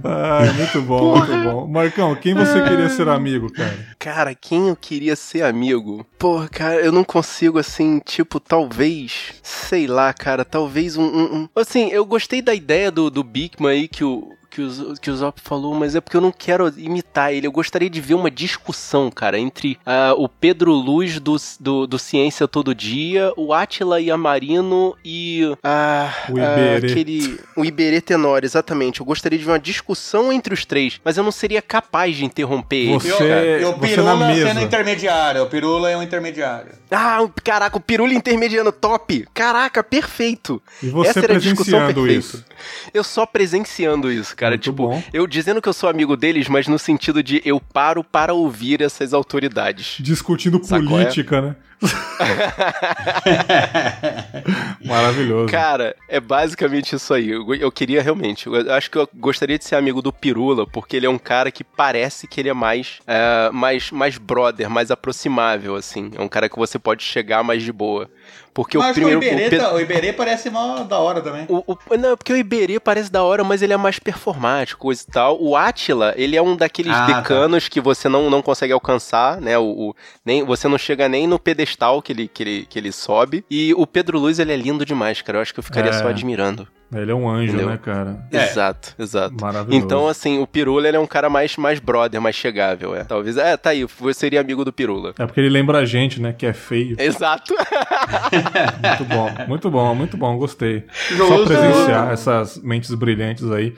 Ai, muito bom, muito bom. Marcão, quem você queria ser amigo, cara? Cara, quem eu queria ser amigo? Porra, cara, eu não consigo, assim, tipo, talvez, sei lá, cara, talvez um. um- um- Assim, eu gostei da ideia do, do Bigman aí que o. Que o, que o Zop falou, mas é porque eu não quero imitar ele. Eu gostaria de ver uma discussão, cara, entre ah, o Pedro Luz do, do, do Ciência Todo Dia, o Atila Yamarino e. ah, O ah, Iberê. aquele. O Iberê Tenor, exatamente. Eu gostaria de ver uma discussão entre os três, mas eu não seria capaz de interromper ele. Você- E o- cara. e o você Pirula na mesa. sendo intermediário. O Pirula é um intermediário. Ah, caraca, o pirulho intermediano top. Caraca, perfeito. E você Essa era a discussão perfeita. isso. Eu só presenciando isso, cara. Muito tipo, bom. eu dizendo que eu sou amigo deles, mas no sentido de eu paro para ouvir essas autoridades. Discutindo Sacou, política, né? <laughs> Maravilhoso. Cara, é basicamente isso aí. Eu, eu queria realmente. Eu acho que eu gostaria de ser amigo do Pirula, porque ele é um cara que parece que ele é mais, é, mais, mais brother, mais aproximável, assim. É um cara que você pode chegar mais de boa. Porque Mas o primeiro. o, Iberê, o Pedro- tá- o Iberê parece mó da hora também. O, o- não, porque o Iberê parece da hora, mas ele é mais performático, coisa e tal. O Átila, ele é um daqueles Ah, tá. decanos que você não, não consegue alcançar, né? O, o- nem, você não chega nem no pedestal que ele, que, ele, que ele sobe. E o Pedro Luz, ele é lindo demais, cara. Eu acho que eu ficaria É. só admirando. Ele é um anjo, Entendeu? né, cara? É. Exato, exato. Maravilhoso. Então, assim, o Pirula, ele é um cara mais, mais brother, mais chegável, é. Talvez, é, tá aí, você seria amigo do Pirula. É porque ele lembra a gente, né, que é feio. Exato. <laughs> Muito bom, muito bom, muito bom, gostei. Só Justo. presenciar essas mentes brilhantes aí.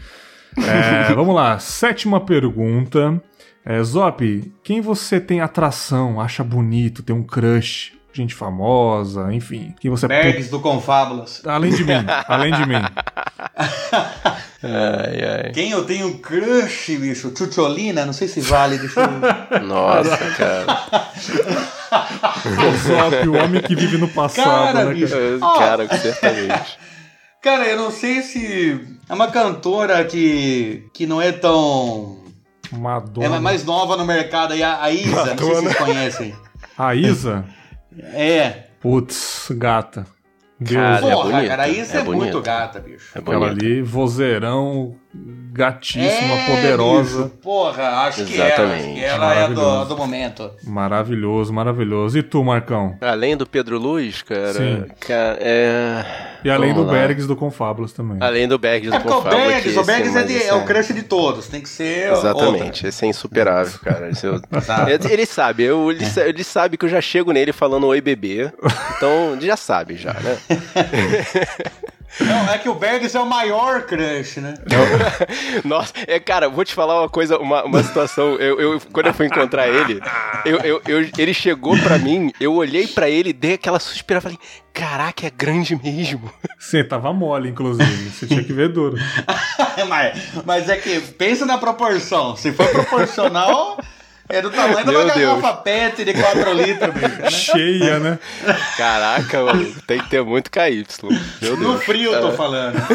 É, <laughs> vamos lá, sétima pergunta. É, Zop, quem você tem atração, acha bonito, tem um crush, gente famosa, enfim. Quem você Bergs do Confábulas. Além de mim, <laughs> além de mim. ai, Quem eu tenho crush, bicho? Chucholina? Não sei se vale, deixa eu... ai. <laughs> Nossa, cara. O homem que vive no passado, Cara, né, bicho. cara? Cara, certamente. Cara, eu não sei se... É uma cantora que, que não é tão... Madonna. Ela é mais nova no mercado aí, a a Isa, não sei se vocês conhecem. A Isa? É. Putz, gata. Deus. Cara, é Porra, bonita, cara, Isa é é, muito bonita. gata, bicho. É Aquela bonito. ali, vozeirão, gatíssima, É, poderosa. bicho, porra, acho que ela, acho Exatamente. que ela é do, do momento. Maravilhoso, maravilhoso. E tu, Marcão? Além do Pedro Luz, cara, Sim. cara é... E além Vamos do lá. Bergs do Confábulos também. Além do Bergs É do porque o Bergs, o esse Bergs é, de- é o crush de todos, tem que ser Exatamente, esse é insuperável, cara. Esse eu- Tá. ele, ele sabe, eu, ele, ele sabe que eu já chego nele falando oi bebê. Então, ele já sabe já, né? <laughs> Não, é que o Bergs é o maior crush, né? <laughs> Nossa, é, cara, vou te falar uma coisa, uma, uma situação. Eu, eu- quando eu fui encontrar ele, eu, eu- eu- ele chegou pra mim, eu olhei pra ele, dei aquela suspirada, falei, caraca, é grande mesmo. Você tava mole, inclusive. Você tinha que ver duro. <laughs> mas, mas é que pensa na proporção. Se for proporcional, é do tamanho de Meu uma Deus. garrafa PET de 4 litros, <laughs> bicho. Né? Cheia, né? Caraca, mano, tem que ter muito KY. Meu No Deus. frio, eu tô falando. <laughs>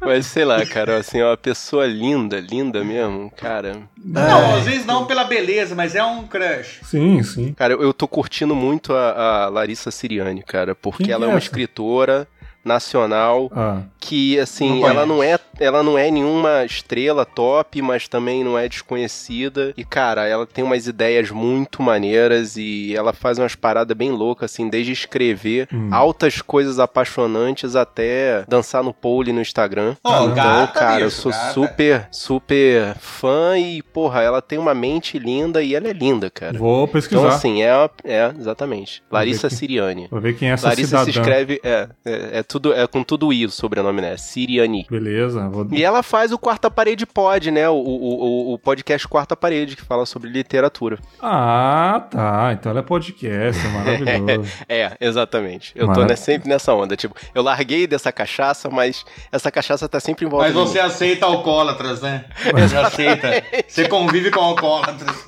Mas sei lá, cara, assim, é uma pessoa linda, linda mesmo, cara. Não, às vezes não pela beleza, mas é um crush. Sim, sim. Cara, eu, eu tô curtindo muito a, a Larissa Siriani, cara, porque Quem que ela é é uma essa? escritora nacional Ah, que assim, Não ela não é, ela não é nenhuma estrela top, mas também não é desconhecida. E cara, ela tem umas ideias muito maneiras e ela faz umas paradas bem loucas assim, desde escrever Hum. altas coisas apaixonantes até dançar no pole no Instagram. Ó, então, gata, cara, eu sou gata. super, super fã e porra, ela tem uma mente linda e ela é linda, cara. vou pesquisar. Então, assim, é, uma- é exatamente. Larissa Siriani. Vou ver quem é essa Larissa cidadã. se escreve, é, é, é tudo, é com tudo I o sobrenome nome, né? Siriani. Beleza. Vou... E ela faz o Quarta Parede Pod, né? O, o, o, o podcast Quarta Parede, que fala sobre literatura. Ah, tá. Então ela é podcast, é maravilhoso. <laughs> é, exatamente. Eu tô né, sempre nessa onda. Tipo, eu larguei dessa cachaça, mas essa cachaça tá sempre em volta Mas você aceita alcoólatras, né? <laughs> Você aceita. Você convive com alcoólatras.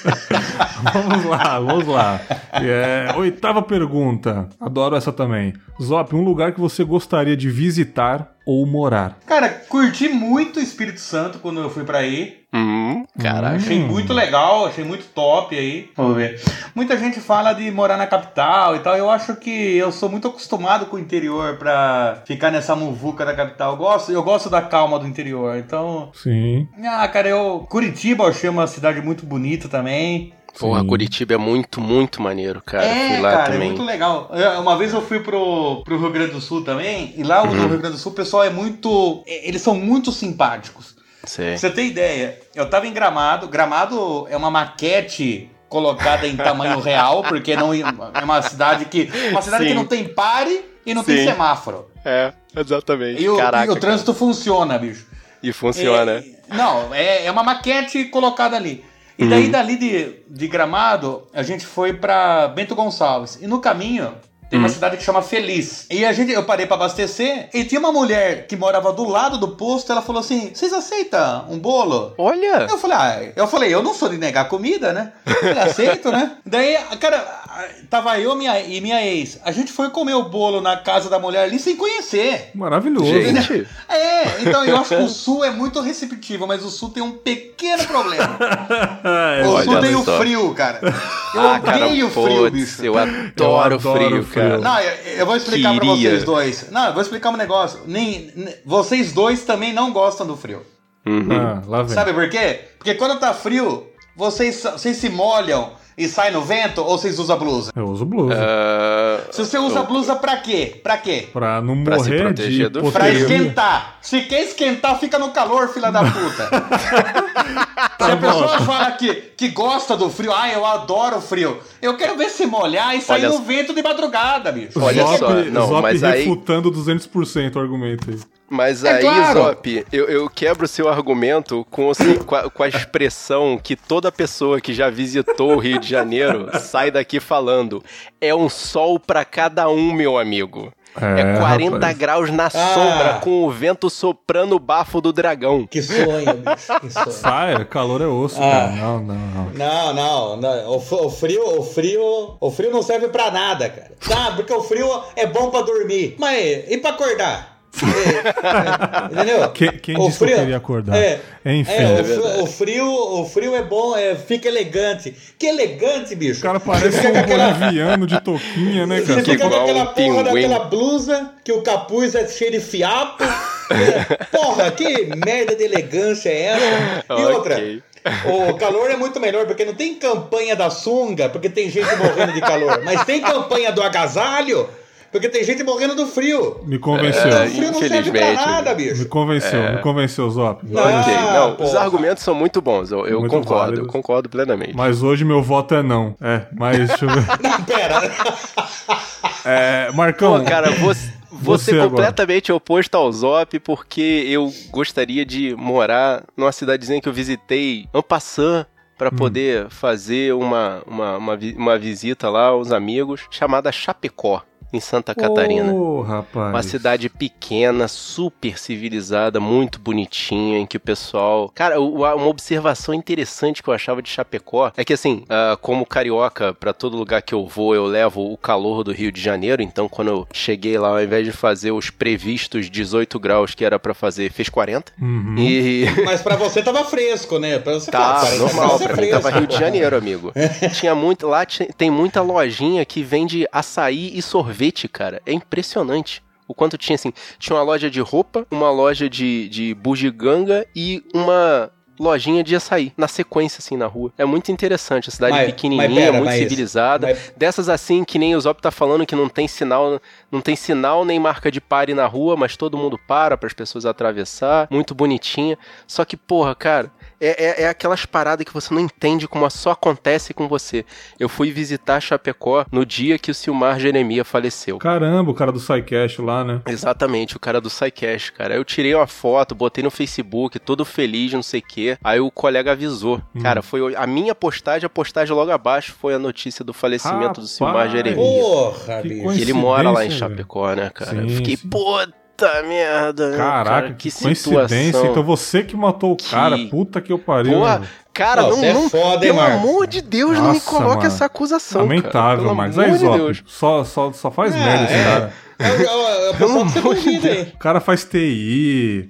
<laughs> vamos lá, vamos lá. É, oitava pergunta. Adoro essa também. Zop, um lugar que você gostaria de visitar ou morar? Cara, curti muito o Espírito Santo quando eu fui para aí. Hum, caraca. Achei muito legal, achei muito top aí. Vamos ver. Muita gente fala de morar na capital e tal. Eu acho que eu sou muito acostumado com o interior pra ficar nessa muvuca da capital. Eu gosto, eu gosto da calma do interior. Então. Sim. Ah, cara, eu. Curitiba eu achei uma cidade muito bonita também. Porra, Curitiba é muito, muito maneiro, cara. É, fui lá cara, também. é muito legal. Eu- uma vez eu fui pro, pro Rio Grande do Sul também, e lá no Rio Grande do Sul o pessoal é muito. é- Eles são muito simpáticos. Sei. Pra você ter ideia, eu tava em Gramado. Gramado é uma maquete colocada em tamanho <laughs> real, porque não é uma cidade que. Uma cidade Sim. que não tem pare e não tem Sim. semáforo. É, exatamente. E o, Caraca. e o trânsito funciona, bicho. cara. E funciona. É, não, é, é uma maquete colocada ali. E daí, Uhum. dali de, de Gramado, a gente foi pra Bento Gonçalves. E no caminho, tem uma Uhum. cidade que chama Feliz. E a gente, eu parei pra abastecer, e tinha uma mulher que morava do lado do posto, ela falou assim, vocês aceitam um bolo? Olha! Eu falei, ah, eu falei, eu não sou de negar comida, né? Eu falei, aceito, né? <laughs> Daí, cara, tava eu minha, e minha ex. A gente foi comer o bolo na casa da mulher ali sem conhecer. Maravilhoso. Gente, <laughs> É, então eu acho que o Sul é muito receptivo, mas o Sul tem um pequeno problema. É, <laughs> O Olha Sul tem o só. frio, cara. Eu ah, cara, odeio o frio, putz, bicho. eu adoro, adoro frio, frio. cara. Não, eu, eu vou explicar pra Queria. vocês dois. Não, eu vou explicar um negócio. Nem, nem- vocês dois também não gostam do frio. Uhum. Ah, lá vem. Sabe por quê? Porque quando tá frio, vocês, vocês se molham e saem no vento ou vocês usam blusa? Eu uso blusa. Ah, Se você usa eu- blusa pra quê? Pra quê? Pra não Pra se morrer proteger de do Pra esquentar. Se quer esquentar, fica no calor, filha da puta. <laughs> Se a pessoa fala que, que gosta do frio, ah, eu adoro o frio. Eu quero ver se molhar e sair Olha no vento de madrugada, bicho. Olha Zop, só, não, Zop mas aí- refutando 200% o argumento aí. Mas É aí, claro. Zop, eu, eu quebro o seu argumento com, assim, com, a, com a expressão que toda pessoa que já visitou o Rio de Janeiro <laughs> sai daqui falando. É um sol pra cada um, meu amigo. É, É, 40 rapaz. graus na Ah. sombra, com o vento soprando o bafo do dragão. Que sonho, bicho. Que sonho. Sai, calor é osso, Ah. cara. Não, não, não. Não, não, não. O, o frio, o frio, o frio não serve pra nada, cara. Tá, porque o frio é bom pra dormir. Mas e pra acordar? É, entendeu? Quem, quem O disse que eu queria acordar? É, Enfim. é, o, verdade. frio, o frio, o frio é bom, é, fica elegante. Que elegante, bicho. O cara parece um com aquela- boliviano de touquinha, né, Você cara? fica com aquela porra daquela blusa, que o capuz é cheio de fiapo. É, <laughs> porra, que merda de elegância é essa? E outra, Ok. o calor é muito melhor, porque não tem campanha da sunga, porque tem gente morrendo de calor. Mas tem campanha do agasalho, porque tem gente morrendo do frio. Me convenceu. É, o frio não serve pra infelizmente, nada, Me bicho. convenceu, me convenceu, Zop. Não. ok, Ah, não, os argumentos são muito bons, eu, eu Muito concordo, válidos. eu concordo plenamente. Mas hoje meu voto é não. É, mas deixa eu ver. <laughs> Não, pera. É, Marcão. Pô, cara, você, você Você agora. completamente oposto ao Zop, porque eu gostaria de morar numa cidadezinha que eu visitei en passant Hum. para poder fazer uma, uma, uma, uma visita lá aos amigos, chamada Chapecó, em Santa Catarina. Ô, rapaz. Uma cidade pequena, super civilizada, muito bonitinha, em que o pessoal. Cara, uma observação interessante que eu achava de Chapecó é que, assim, ah, como carioca, pra todo lugar que eu vou, eu levo o calor do Rio de Janeiro. Então, quando eu cheguei lá, ao invés de fazer os previstos 18 graus que era pra fazer, fez 40. Uhum. E. <laughs> Mas pra você tava fresco, né? Pra você Tá, 40 normal, pra mim fresco, tava Rio de. Janeiro, amigo. <laughs> Tinha muito, lá tem muita lojinha que vende açaí e sorvete, cara. É impressionante. O quanto tinha, assim, tinha uma loja de roupa, uma loja de, de bugiganga e uma lojinha de açaí, na sequência, assim, na rua. É muito interessante, a cidade Mas- pequenininha, mas pera, muito mas- civilizada. Dessas assim, que nem o Zop tá falando, que não tem sinal, não tem sinal nem marca de pare na rua, mas todo mundo para para as pessoas atravessar, muito bonitinha. Só que, porra, cara, É, é, é aquelas paradas que você não entende como só acontece com você. Eu fui visitar Chapecó no dia que o Silmar Jeremia faleceu. Caramba, o cara do SciCast lá, né? Exatamente, o cara do SciCast, cara. Eu tirei uma foto, botei no Facebook, todo feliz, não sei o quê. Aí o colega avisou. Hum. Cara, foi a minha postagem, a postagem logo abaixo foi a notícia do falecimento Rapaz, do Silmar Jeremia. Porra, bicho. Ele mora lá em Chapecó, né, cara? Sim, eu fiquei, pô, Puta merda. Caraca, cara, que, que coincidência. Então você que matou o que... cara, puta que eu pariu. Porra, cara, não, não, é foda, pelo hein, amor de Deus, Nossa, não me coloque mano. essa acusação. Lamentável, Marcos. Aí, de só, só, só faz é, merda esse é. cara. É, é, é, é o cara faz TI.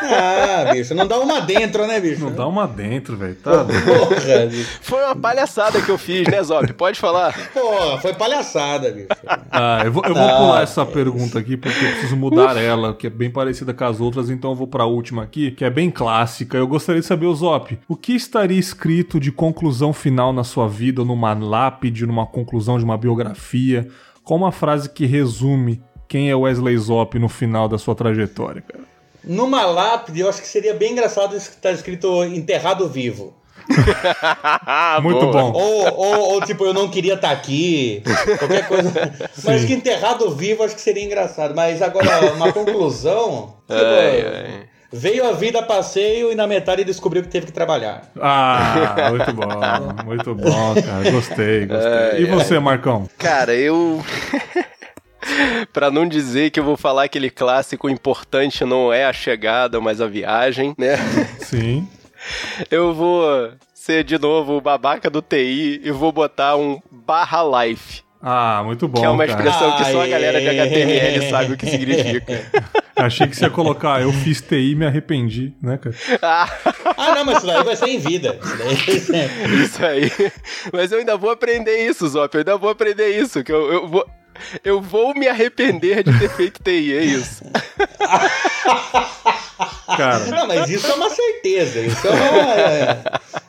Ah, bicho, não dá uma dentro, né, bicho? Não dá uma dentro, velho. Tá Porra, Foi uma palhaçada que eu fiz, né, Zop? Pode falar. Pô, foi palhaçada, bicho. Ah, eu vou, eu vou ah, pular essa pergunta aqui porque eu preciso mudar ela, que é bem parecida com as outras, então eu vou pra última aqui, que é bem clássica. Eu gostaria de saber, o Zop, o que estaria escrito de conclusão final na sua vida, numa lápide, numa conclusão de uma biografia? Qual uma frase que resume quem é Wesley Zop no final da sua trajetória, cara? Numa lápide, eu acho que seria bem engraçado estar tá escrito enterrado vivo. <laughs> Muito bom. Ou, ou, ou, tipo, eu não queria estar tá aqui, qualquer coisa. <laughs> Mas que enterrado vivo acho que seria engraçado. Mas agora, uma conclusão. Tipo, ai, ai. Veio a vida a passeio e na metade descobriu que teve que trabalhar. Ah, muito bom, muito bom, cara. Gostei, gostei. e você, Marcão? Cara, eu. <laughs> para não dizer que eu vou falar aquele clássico importante não é a chegada, mas a viagem, né? Sim. Eu vou ser de novo o babaca do TI e vou botar um barra life. Ah, muito bom. Que é uma expressão cara. que só a galera de HTML sabe o que significa. <laughs> Achei que você ia colocar, eu fiz TI e me arrependi, né, cara? ah, não, mas isso daí vai ser em vida. Isso, isso aí. Mas eu ainda vou aprender isso, Zop. Eu ainda vou aprender isso. Que eu, eu vou. Eu vou me arrepender de ter feito TI, é isso. <laughs> Cara. Não, mas isso é uma certeza. Isso é uma. É.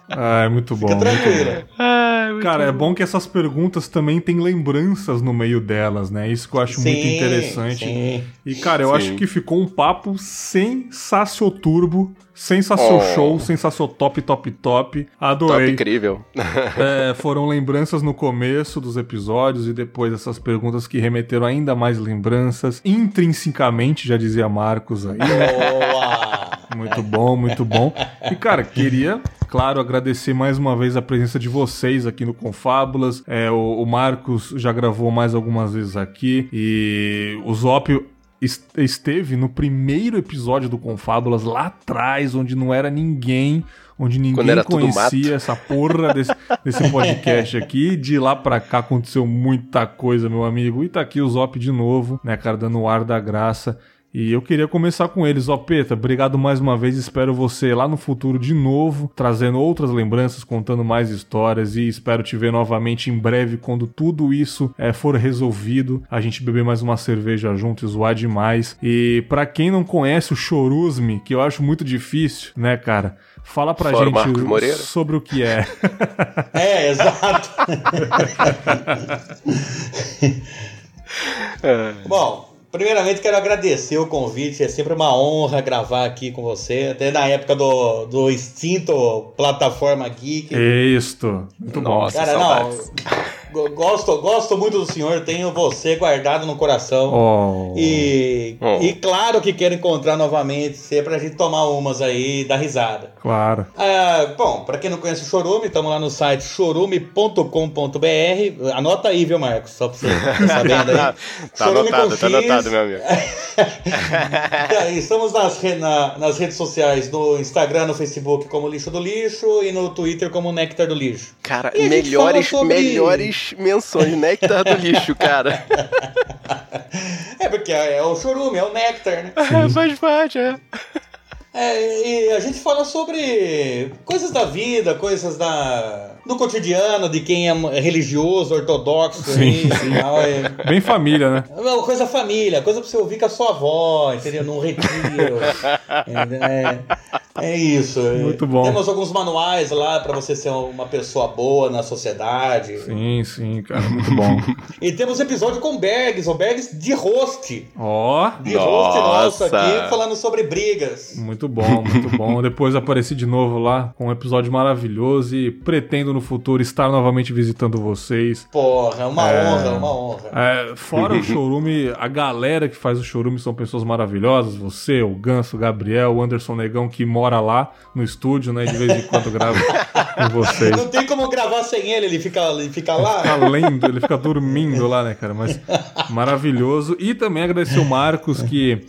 Ah, é muito bom. Fica tranquilo. Ah, é Cara, bom. é bom que essas perguntas também têm lembranças no meio delas, né? Isso que eu acho sim, muito interessante. Sim. E, cara, eu sim. acho que ficou um papo sensacional Sensacional oh. show, sensacional top, top, top. Adorei. Top incrível. <laughs> é, foram lembranças no começo dos episódios e depois essas perguntas que remeteram ainda mais lembranças. Intrinsecamente, já dizia Marcos aí. Boa! Muito bom, muito bom. E, cara, queria claro, agradecer mais uma vez a presença de vocês aqui no Confábulas. É, o, o, Marcos já gravou mais algumas vezes aqui e o Zópio esteve no primeiro episódio do Confábulas, lá atrás, onde não era ninguém, onde ninguém conhecia essa porra desse, desse podcast aqui. De lá pra cá aconteceu muita coisa, meu amigo. E tá aqui o Zop de novo, né, cara, dando o ar da graça. E eu queria começar com eles. Ó, Peta, obrigado mais uma vez. Espero você lá no futuro de novo, trazendo outras lembranças, contando mais histórias. E espero te ver novamente em breve, quando tudo isso é, for resolvido. A gente beber mais uma cerveja junto e zoar demais. E para quem não conhece o Chorusme, que eu acho muito difícil, né, cara? Fala pra Fora gente sobre o que é. <laughs> É, exato. <laughs> Bom, Primeiramente, quero agradecer o convite. É sempre uma honra gravar aqui com você. Até na época do, do extinto Plataforma Geek. Isto. Muito Nossa, bom. Cara, saudades. não. Gosto, gosto muito do senhor, tenho você guardado no coração. Oh. E, oh. e claro que quero encontrar novamente você pra gente tomar umas aí e dar risada. Claro. Ah, bom, pra quem não conhece o Chorume, estamos lá no site chorume.com.br. Anota aí, viu, Marcos? Só pra você <laughs> ficar sabendo aí. tá anotado, tá anotado, meu amigo. <laughs> Estamos nas, na, nas redes sociais, no Instagram, no Facebook como Lixo do Lixo e no Twitter como Nectar do Lixo. Cara, melhores, sobre... melhores menções, néctar do lixo, cara. É porque é, é o chorume, é o néctar, né? É, faz parte, é. É, e a gente fala sobre coisas da vida, coisas da, do cotidiano, de quem é religioso, ortodoxo. Sim, sim. Tal, é... Bem família, né? É coisa família, coisa pra você ouvir com a sua avó, entendeu? Num retiro. <laughs> é, É isso. Muito bom. Temos alguns manuais lá para você ser uma pessoa boa na sociedade. Sim, sim, cara, muito bom. e temos episódio com Bergs, o Bergs de host. Ó. Oh, de host nosso aqui, falando sobre brigas. Muito bom, muito bom. Depois apareci de novo lá com um episódio maravilhoso e pretendo no futuro estar novamente visitando vocês. Porra, uma é... honra, uma honra. É, fora o showroom, a galera que faz o showroom são pessoas maravilhosas. Você, o Ganso, o Gabriel, o Anderson Negão, que mora lá no estúdio, né? De vez em quando grava com vocês. Não tem como gravar sem ele, ele fica, ele fica lá. Ele fica lendo, ele fica dormindo lá, né, cara? Mas maravilhoso. E também agradecer o Marcos que.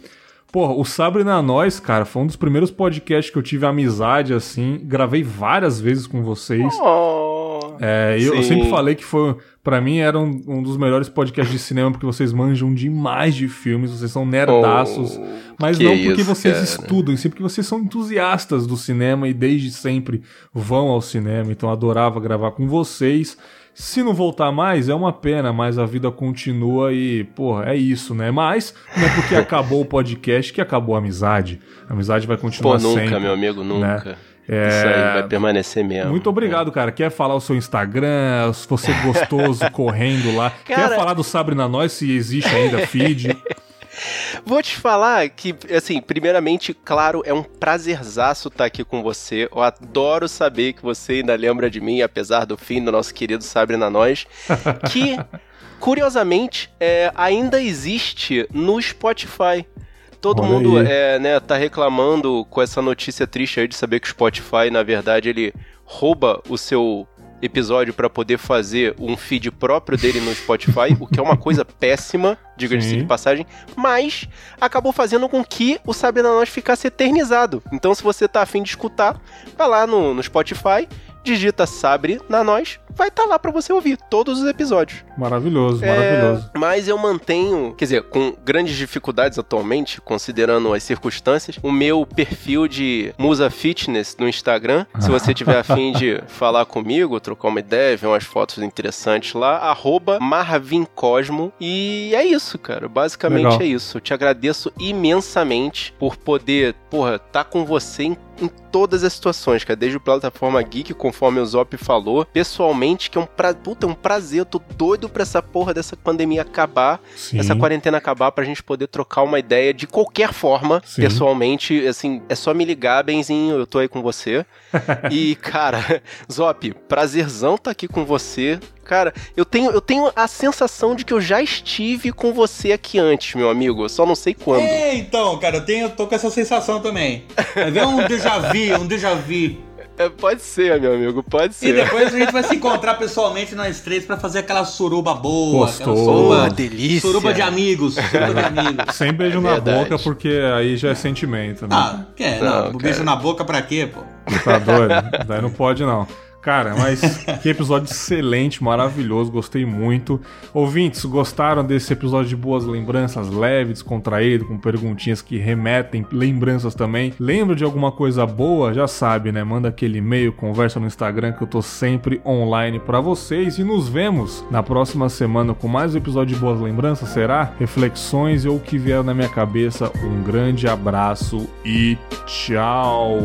Porra, o Sabre na Nós, cara, foi um dos primeiros podcasts que eu tive amizade, assim. Gravei várias vezes com vocês. Oh, é, eu, eu, sempre falei que foi. Pra mim era um, um, dos melhores podcasts de cinema porque vocês manjam demais de filmes, vocês são nerdaços. Oh, mas não porque isso, vocês cara. estudam, sim porque vocês são entusiastas do cinema e desde sempre vão ao cinema. Então adorava gravar com vocês. Se não voltar mais, é uma pena, mas a vida continua e, porra, é isso, né? Mas não é porque <laughs> acabou o podcast que acabou a amizade. A amizade vai continuar Pô, nunca, sempre. meu amigo, né? nunca. Né? É... Isso aí vai permanecer mesmo. Muito obrigado, cara. Quer falar o seu Instagram, se você é gostoso <laughs> correndo lá? Cara... Quer falar do Sabre na Nós, se existe ainda feed? <laughs> Vou te falar que, assim, primeiramente, claro, é um prazerzaço estar aqui com você. Eu adoro saber que você ainda lembra de mim, apesar do fim do nosso querido Sabre na Nós. <laughs> Que, curiosamente, é, ainda existe no Spotify. Todo Olha mundo é, né, tá reclamando com essa notícia triste aí de saber que o Spotify, na verdade, ele rouba o seu episódio para poder fazer um feed próprio dele no Spotify, o que é uma coisa <laughs> péssima, diga-se de passagem, mas acabou fazendo com que o Sabe na Nós ficasse eternizado. Então, se você tá afim de escutar, vai lá no, no Spotify, digita Sabre na Nós, vai estar tá lá para você ouvir todos os episódios. Maravilhoso, é, maravilhoso. Mas eu mantenho, quer dizer, com grandes dificuldades atualmente, considerando as circunstâncias, o meu perfil de Musa Fitness no Instagram. Se você tiver afim de <laughs> falar comigo, trocar uma ideia, ver umas fotos interessantes lá, arroba Marvincosmo. E é isso, cara. Basicamente Legal. é isso. Eu te agradeço imensamente por poder, porra, estar tá com você em em todas as situações, cara. Desde o plataforma Geek, conforme o Zop falou, pessoalmente, que é um, pra... Puta, é um prazer. Eu tô doido pra essa porra dessa pandemia acabar, Sim. essa quarentena acabar, pra gente poder trocar uma ideia de qualquer forma, Sim. pessoalmente. Assim, é só me ligar, Benzinho, eu tô aí com você. <laughs> e, cara, <laughs> Zop, prazerzão tá aqui com você. Cara, eu tenho, eu tenho a sensação de que eu já estive com você aqui antes, meu amigo. Eu só não sei quando. É, então, cara, eu tenho, eu tô com essa sensação também. É ver um déjà vu, um déjà vu. É, pode ser, meu amigo, pode ser. E depois a gente vai se <laughs> encontrar pessoalmente nós três para fazer aquela suruba boa. Gostoso. Aquela suruba, delícia. Suruba de amigos. Suruba de <laughs> amigos. Sem beijo na boca, porque aí já é sentimento. Né? Ah, quer? Não, não beijo na boca pra quê, pô? Tá doido? Daí não pode, não. Cara, mas <laughs> que episódio excelente, maravilhoso, gostei muito. Ouvintes, gostaram desse episódio de boas lembranças, leve, descontraído, com perguntinhas que remetem, lembranças também. Lembra de alguma coisa boa? Já sabe, né? Manda aquele e-mail, conversa no Instagram que eu tô sempre online para vocês e nos vemos na próxima semana com mais um episódio de boas lembranças, será? Reflexões ou o que vier na minha cabeça. Um grande abraço e tchau.